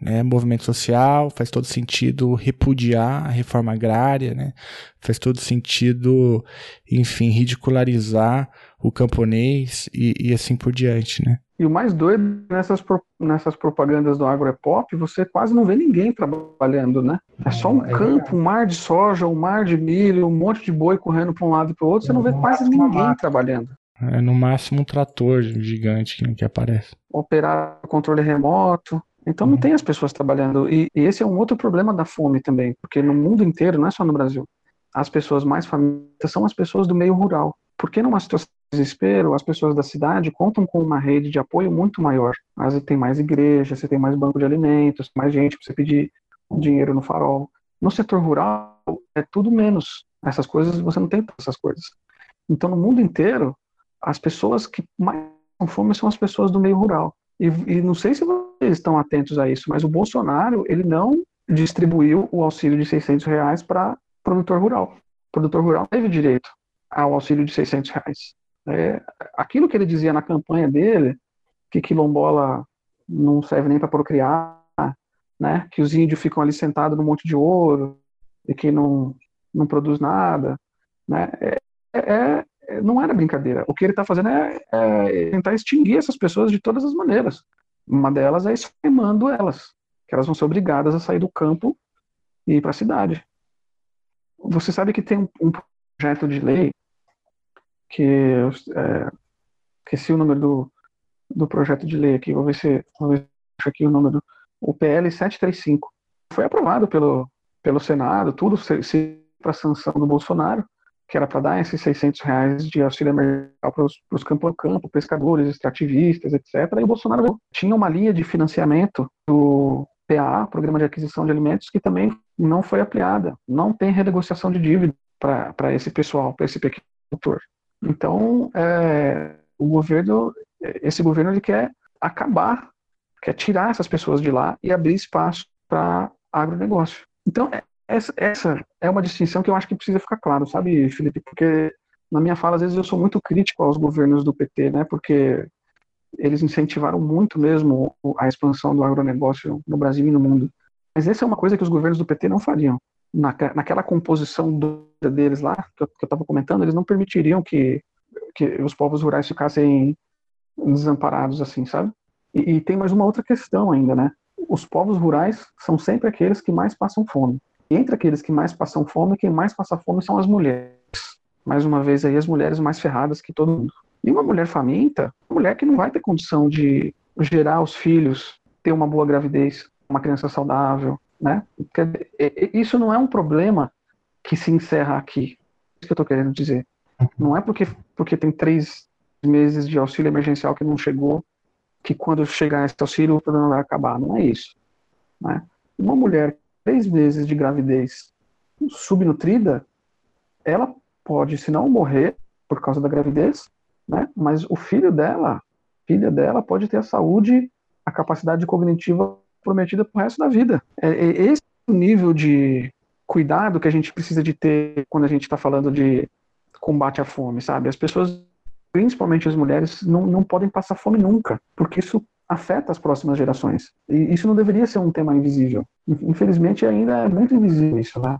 né, movimento social, faz todo sentido repudiar a reforma agrária, né, faz todo sentido, enfim, ridicularizar o camponês e, e assim por diante, né. E o mais doido nessas, nessas propagandas do agropop, você quase não vê ninguém trabalhando, né? É só um é campo, um mar de soja, um mar de milho, um monte de boi correndo para um lado e para o outro, você não vê quase ninguém trabalhando. É no máximo um trator gigante que, que aparece. Operar controle remoto. Então não uhum. tem as pessoas trabalhando. E, e esse é um outro problema da fome também, porque no mundo inteiro, não é só no Brasil, as pessoas mais famintas são as pessoas do meio rural. Porque numa situação de desespero, as pessoas da cidade contam com uma rede de apoio muito maior. Mas tem mais igreja, você tem mais banco de alimentos, mais gente para você pedir dinheiro no farol. No setor rural é tudo menos. Essas coisas você não tem essas coisas. Então no mundo inteiro, as pessoas que mais com fome são as pessoas do meio rural. E, e não sei se vocês estão atentos a isso, mas o Bolsonaro ele não distribuiu o auxílio de 600 reais para produtor rural. O produtor rural teve direito ao auxílio de 600 reais. É, aquilo que ele dizia na campanha dele, que quilombola não serve nem para procriar, né, que os índios ficam ali sentados no monte de ouro e que não, não produz nada, né, é, é, é não era brincadeira. O que ele está fazendo é, é, tentar extinguir essas pessoas de todas as maneiras. Uma delas é esfemando elas, que elas vão ser obrigadas a sair do campo e ir para a cidade. Você sabe que tem um, um projeto de lei que é, esqueci o número do, do projeto de lei aqui, vou ver se vou ver aqui o número, o PL 735. Foi aprovado pelo, pelo Senado, tudo se para sanção do Bolsonaro, que era para dar esses 600 reais de auxílio emergencial para os campo a campo, pescadores, extrativistas, etc. E o Bolsonaro tinha uma linha de financiamento do PAA, Programa de Aquisição de Alimentos, que também não foi ampliada. Não tem renegociação de dívida para esse pessoal, para esse pequeno produtor. Então, é, o governo, esse governo ele quer acabar, quer tirar essas pessoas de lá e abrir espaço para agronegócio. Então, é, essa, essa é uma distinção que eu acho que precisa ficar claro, sabe, Felipe? Porque na minha fala, às vezes, eu sou muito crítico aos governos do PT, né? Porque eles incentivaram muito mesmo a expansão do agronegócio no Brasil e no mundo. Mas essa é uma coisa que os governos do PT não fariam na, naquela composição deles lá, que eu estava comentando, eles não permitiriam que, que os povos rurais ficassem desamparados assim, sabe? E, e, tem mais uma outra questão ainda, né? Os povos rurais são sempre aqueles que mais passam fome. Entre aqueles que mais passam fome, quem mais passa fome são as mulheres. Mais uma vez aí, as mulheres mais ferradas que todo mundo. E uma mulher faminta, uma mulher que não vai ter condição de gerar os filhos, ter uma boa gravidez, uma criança saudável, né? Isso não é um problema que se encerra aqui. É isso que eu estou querendo dizer. Não é porque, porque tem três meses de auxílio emergencial que não chegou, que quando chegar esse auxílio o problema vai acabar. Não é isso. Né? Uma mulher três meses de gravidez subnutrida, ela pode, se não morrer por causa da gravidez, né? Mas o filho dela, filha dela, pode ter a saúde, a capacidade cognitiva prometida pro resto da vida. É, é esse o nível de cuidado que a gente precisa de ter quando a gente está falando de combate à fome, sabe? As pessoas, principalmente as mulheres, não, não podem passar fome nunca, porque isso afeta as próximas gerações. E isso não deveria ser um tema invisível. Infelizmente, ainda é muito invisível isso, né?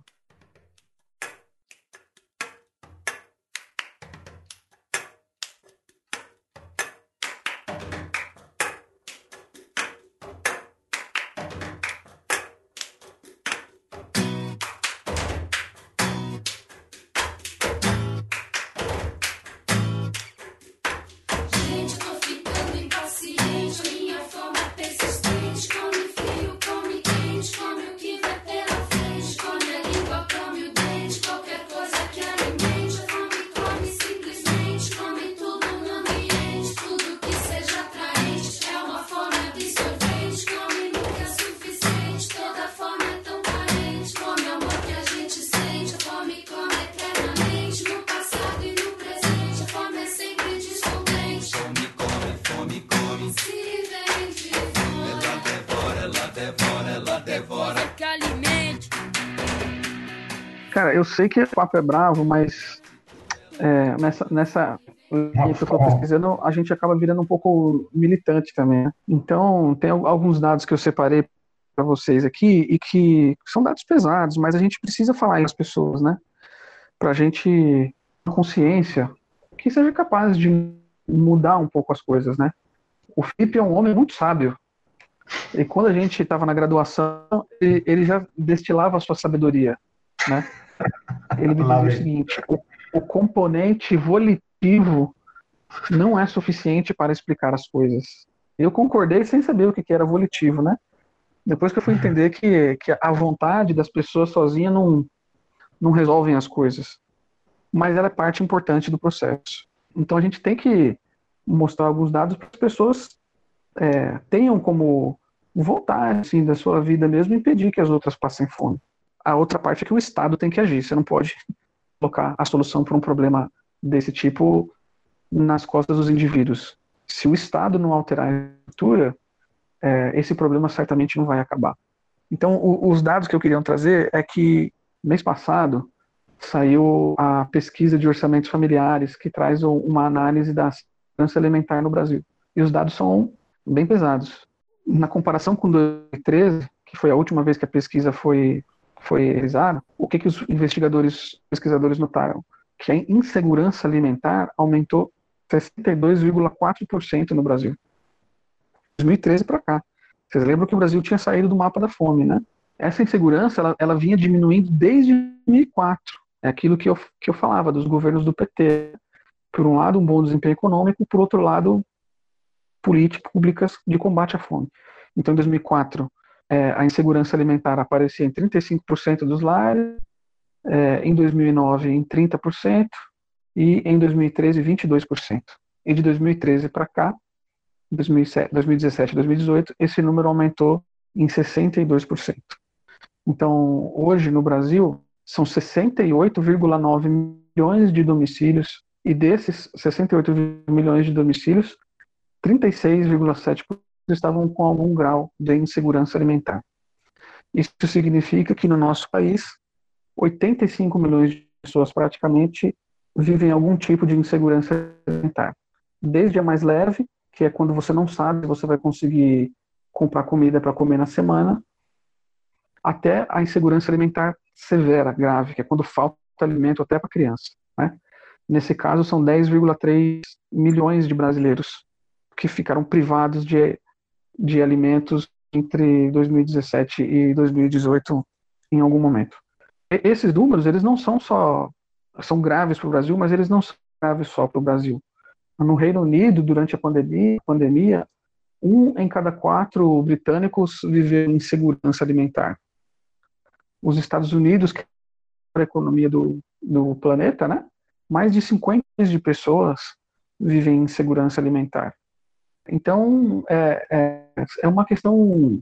Eu sei que o papo é bravo, mas é, nessa, nessa linha que eu estou pesquisando, a gente acaba virando um pouco militante também. Né? Então, tem alguns dados que eu separei para vocês aqui e que são dados pesados, mas a gente precisa falar às pessoas, né? Para a gente ter consciência que seja capaz de mudar um pouco as coisas, né? O Felipe é um homem muito sábio. E quando a gente estava na graduação, ele, ele já destilava a sua sabedoria, né? Ele me [LAUGHS] dizia o seguinte: o, o componente volitivo não é suficiente para explicar as coisas. Eu concordei sem saber o que era volitivo, né? Depois que eu fui [LAUGHS] entender que, que a vontade das pessoas sozinha não, não resolvem as coisas. Mas ela é parte importante do processo. Então a gente tem que mostrar alguns dados para as pessoas é, tenham como vontade assim, da sua vida mesmo impedir que as outras passem fome a outra parte é que o Estado tem que agir. Você não pode colocar a solução para um problema desse tipo nas costas dos indivíduos. Se o Estado não alterar a estrutura, é, esse problema certamente não vai acabar. Então, o, os dados que eu queria trazer é que mês passado saiu a pesquisa de orçamentos familiares que traz uma análise da segurança alimentar no Brasil. E os dados são bem pesados. Na comparação com 2013, que foi a última vez que a pesquisa foi, foi realizado, o que, que os investigadores, pesquisadores notaram? Que a insegurança alimentar aumentou 62,4% no Brasil. 2013 para cá. Vocês lembram que o Brasil tinha saído do mapa da fome, né? Essa insegurança, ela, ela vinha diminuindo desde 2004. É aquilo que eu, que eu falava dos governos do PT. Por um lado, um bom desempenho econômico, por outro lado, políticas públicas de combate à fome. Então, em 2004, é, a insegurança alimentar aparecia em 35% dos lares, é, em 2009 em 30% e em 2013 22%. E de 2013 para cá, 2017 e 2018, esse número aumentou em 62%. Então, hoje no Brasil, são 68,9 milhões de domicílios, e desses 68 milhões de domicílios, 36,7% estavam com algum grau de insegurança alimentar. Isso significa que no nosso país, 85 milhões de pessoas praticamente vivem algum tipo de insegurança alimentar. Desde a mais leve, que é quando você não sabe se você vai conseguir comprar comida para comer na semana, até a insegurança alimentar severa, grave, que é quando falta alimento até para criança. Né? Nesse caso, são 10,3 milhões de brasileiros que ficaram privados de de alimentos entre 2017 e 2018 em algum momento. E esses números, eles não são só são graves para o Brasil, mas eles não são graves só para o Brasil. No Reino Unido, durante a pandemia, pandemia, um em cada quatro britânicos viveu em insegurança alimentar. Os Estados Unidos, que é a economia do, do planeta, né? Mais de 50 milhões de pessoas vivem em insegurança alimentar. Então, é, é, é uma questão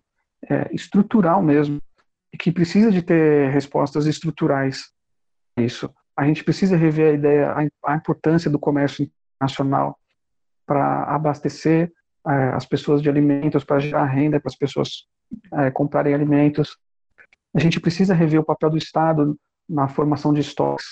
é, estrutural mesmo, que precisa de ter respostas estruturais isso. a gente precisa rever a ideia, a, a importância do comércio internacional para abastecer é, as pessoas de alimentos, para gerar renda para as pessoas é, comprarem alimentos. A gente precisa rever o papel do Estado na formação de estoques.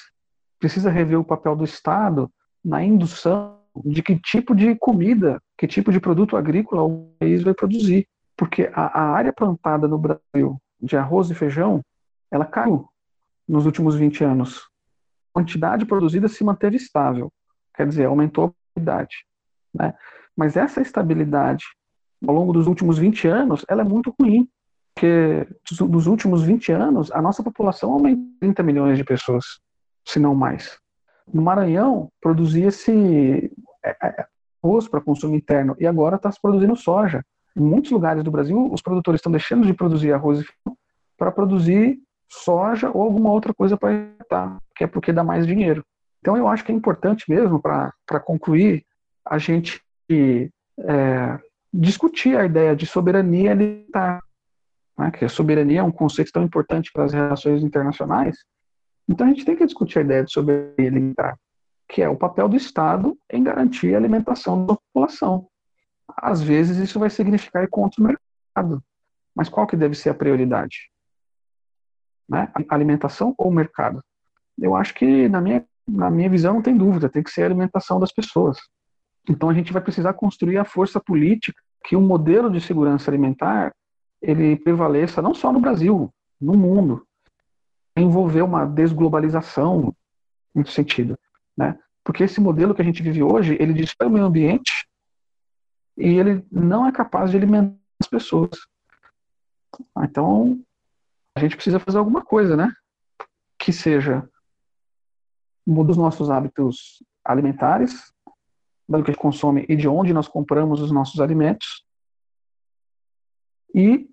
Precisa rever o papel do Estado na indução de que tipo de comida, que tipo de produto agrícola o país vai produzir. Porque a, a área plantada no Brasil de arroz e feijão, ela caiu nos últimos 20 anos. A quantidade produzida se manteve estável, quer dizer, aumentou a qualidade. Né? Mas essa estabilidade, ao longo dos últimos 20 anos, ela é muito ruim, porque dos últimos 20 anos, a nossa população aumentou 30 milhões de pessoas, se não mais. No Maranhão, produzia-se arroz para consumo interno e agora está se produzindo soja. Em muitos lugares do Brasil, os produtores estão deixando de produzir arroz para produzir soja ou alguma outra coisa para exportar, que é porque dá mais dinheiro. Então, eu acho que é importante mesmo, para concluir, a gente é, discutir a ideia de soberania alimentar, né, que a soberania é um conceito tão importante para as relações internacionais. Então, a gente tem que discutir a ideia de soberania alimentar, que é o papel do Estado em garantir a alimentação da população. Às vezes, isso vai significar ir contra o mercado. Mas qual que deve ser a prioridade? Né? Alimentação ou mercado? Eu acho que, na minha, na minha visão, não tem dúvida, tem que ser a alimentação das pessoas. Então a gente vai precisar construir a força política que um modelo de segurança alimentar ele prevaleça não só no Brasil, no mundo, envolver uma desglobalização nesse sentido, né? Porque esse modelo que a gente vive hoje, ele destrói o meio ambiente e ele não é capaz de alimentar as pessoas. Então, a gente precisa fazer alguma coisa, né? Que seja mudar os nossos hábitos alimentares, do que a gente consome e de onde nós compramos os nossos alimentos, e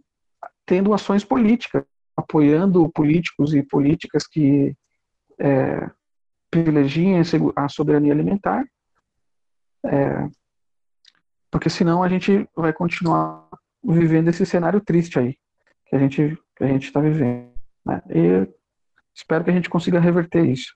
tendo ações políticas, apoiando políticos e políticas que é, privilegiem a soberania alimentar, é, porque senão a gente vai continuar vivendo esse cenário triste aí que a gente que a gente está vivendo. Né? E espero que a gente consiga reverter isso.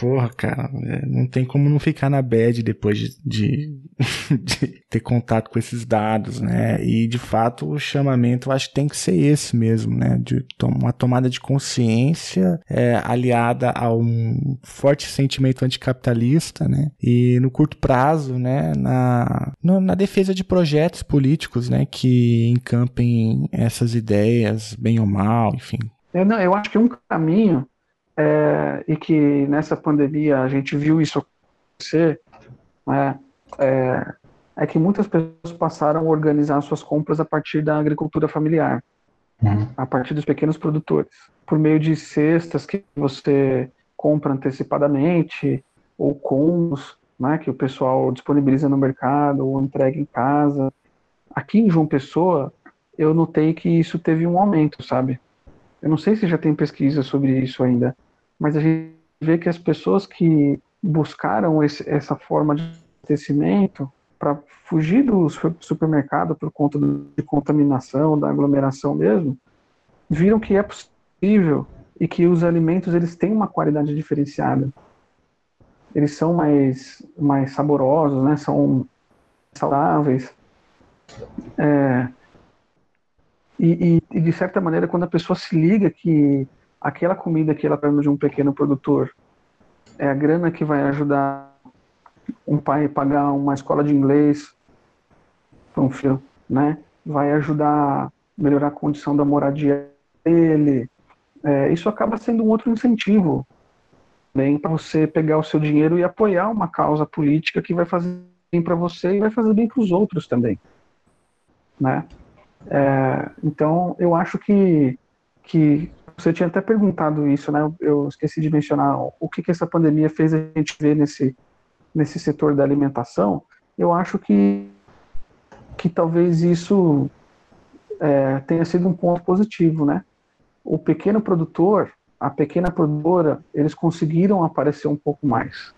Porra, cara, é, não tem como não ficar na bad depois de, de, [LAUGHS] de, ter contato com esses dados, né? E de fato o chamamento eu acho que tem que ser esse mesmo, né? De uma tomada de consciência é, aliada a um forte sentimento anticapitalista, né? E no curto prazo, né? Na, no, na defesa de projetos políticos, né? Que encampem essas ideias, bem ou mal, enfim. Eu, não, eu acho que um caminho é, e que nessa pandemia a gente viu isso acontecer, né, é, é, que muitas pessoas passaram a organizar suas compras a partir da agricultura familiar, uhum. a partir dos pequenos produtores, por meio de cestas que você compra antecipadamente, ou combos, né, que o pessoal disponibiliza no mercado ou entrega em casa. Aqui em João Pessoa, eu notei que isso teve um aumento, sabe? Eu não sei se já tem pesquisa sobre isso ainda, mas a gente vê que as pessoas que buscaram esse, essa forma de abastecimento para fugir do supermercado por conta de contaminação, da aglomeração mesmo, viram que é possível e que os alimentos eles têm uma qualidade diferenciada. Eles são mais, mais saborosos, né? são saudáveis. É, e, e, e, de certa maneira, quando a pessoa se liga que aquela comida que ela de um pequeno produtor é a grana que vai ajudar um pai a pagar uma escola de inglês para um filho, né? Vai ajudar a melhorar a condição da moradia dele. É, isso acaba sendo um outro incentivo bem para você pegar o seu dinheiro e apoiar uma causa política que vai fazer bem para você e vai fazer bem para os outros também, né? É, então eu acho que que você tinha até perguntado isso, né? Eu esqueci de mencionar o que, que essa pandemia fez a gente ver nesse, nesse setor da alimentação. Eu acho que, que talvez isso é, tenha sido um ponto positivo, né? O pequeno produtor, a pequena produtora, eles conseguiram aparecer um pouco mais.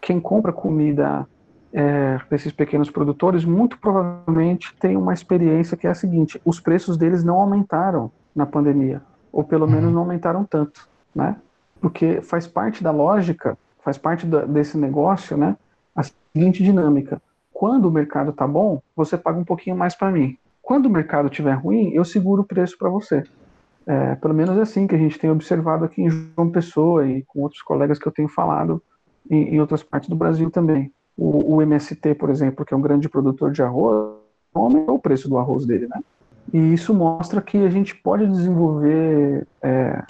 Quem compra comida é, desses pequenos produtores, muito provavelmente tem uma experiência que é a seguinte: os preços deles não aumentaram na pandemia ou pelo menos uhum. não aumentaram tanto, né? Porque faz parte da lógica, faz parte da, desse negócio, né? A seguinte dinâmica: quando o mercado está bom, você paga um pouquinho mais para mim. Quando o mercado estiver ruim, eu seguro o preço para você. É, pelo menos é assim que a gente tem observado aqui em João Pessoa e com outros colegas que eu tenho falado em, em outras partes do Brasil também. O, o, MST, por exemplo, que é um grande produtor de arroz, aumentou o preço do arroz dele, né? E isso mostra que a gente pode desenvolver é,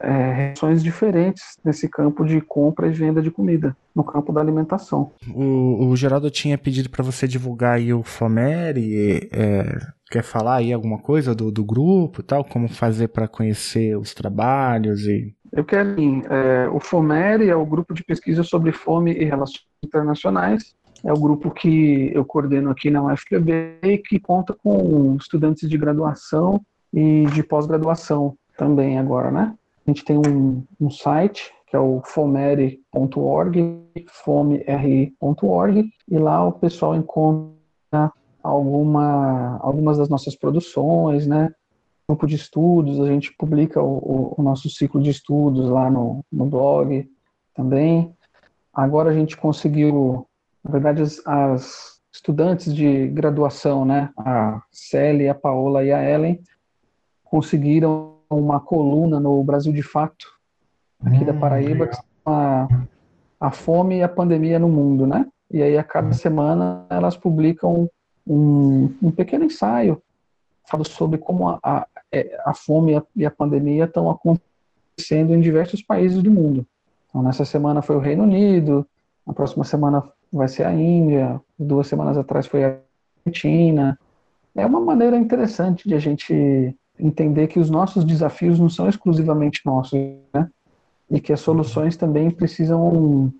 é, reações diferentes nesse campo de compra e venda de comida, no campo da alimentação. O, o Geraldo tinha pedido para você divulgar aí o Fomeri, é, quer falar aí alguma coisa do, do grupo tal, como fazer para conhecer os trabalhos e... Eu quero, é, o FOMERI é o grupo de pesquisa sobre fome e relações internacionais, é o grupo que eu coordeno aqui na UFPB e que conta com estudantes de graduação e de pós-graduação também agora, né? A gente tem um, um site que é o fomeri.org, fomeri.org, e lá o pessoal encontra alguma, algumas das nossas produções, né? Grupo de estudos, a gente publica o, o nosso ciclo de estudos lá no, no blog também. Agora a gente conseguiu na verdade, as, as estudantes de graduação, né, a Célia, a Paola e a Ellen, conseguiram uma coluna no Brasil de Fato, aqui hum, da Paraíba, que a, a fome e a pandemia no mundo, né? E aí, a cada semana, elas publicam um, um pequeno ensaio falando sobre como a, a, é, a fome e a pandemia estão acontecendo em diversos países do mundo. Então, nessa semana foi o Reino Unido, na próxima semana vai ser a Índia, duas semanas atrás foi a Argentina. É uma maneira interessante de a gente entender que os nossos desafios não são exclusivamente nossos, né? E que as soluções também precisam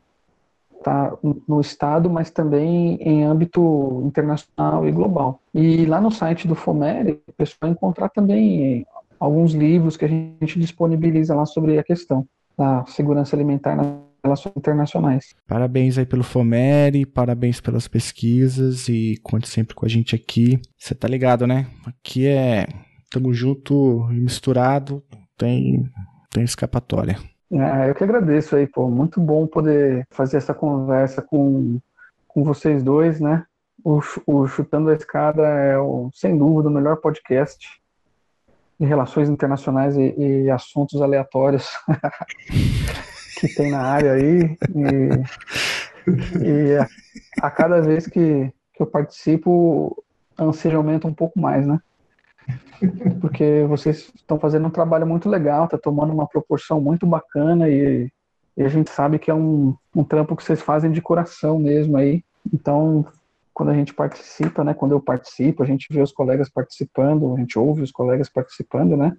estar no Estado, mas também em âmbito internacional e global. E lá no site do FOMERE, o pessoal vai encontrar também alguns livros que a gente disponibiliza lá sobre a questão da segurança alimentar na relações internacionais. Parabéns aí pelo Fomeri, parabéns pelas pesquisas e conte sempre com a gente aqui. Você tá ligado, né? Aqui é tamo junto e misturado, tem tem escapatória. É, eu que agradeço aí, pô. Muito bom poder fazer essa conversa com, com vocês dois, né? O, o Chutando a Escada é, o, sem dúvida, o melhor podcast de relações internacionais e, e assuntos aleatórios [LAUGHS] que tem na área aí. E, e a, a, cada vez que, que eu participo, a ansiedade aumenta um pouco mais, né? Porque vocês estão fazendo um trabalho muito legal, está tomando uma proporção muito bacana e, e, a gente sabe que é um, um trampo que vocês fazem de coração mesmo aí. Então, quando a gente participa, né? Quando eu participo, a gente vê os colegas participando, a gente ouve os colegas participando, né?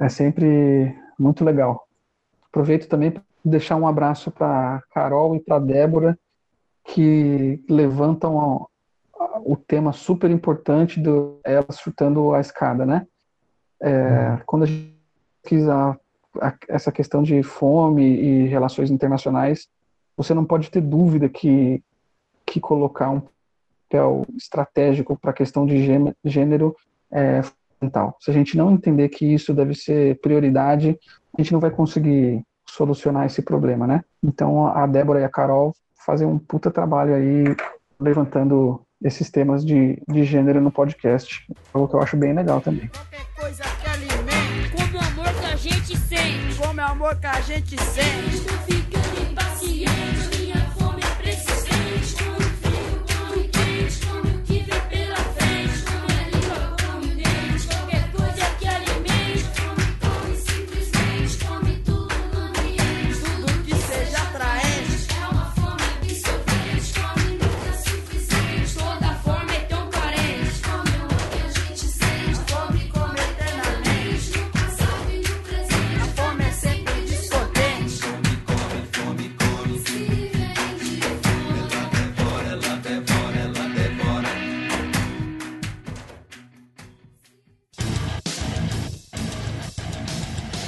É sempre muito legal. Aproveito também para deixar um abraço para Carol e para Débora, que levantam o tema super importante do elas chutando a escada, né? É, uhum. Quando a gente pesquisa essa questão de fome e relações internacionais, você não pode ter dúvida que, que colocar um papel estratégico para a questão de gênero é fundamental. Se a gente não entender que isso deve ser prioridade, a gente não vai conseguir solucionar esse problema, né? Então a Débora e a Carol fazem um puta trabalho aí levantando esses temas de, de gênero no podcast, o que eu acho bem legal também. Qualquer coisa que alimente, como o amor que a gente sente, como o amor que a gente sente. Estou ficando impaciente.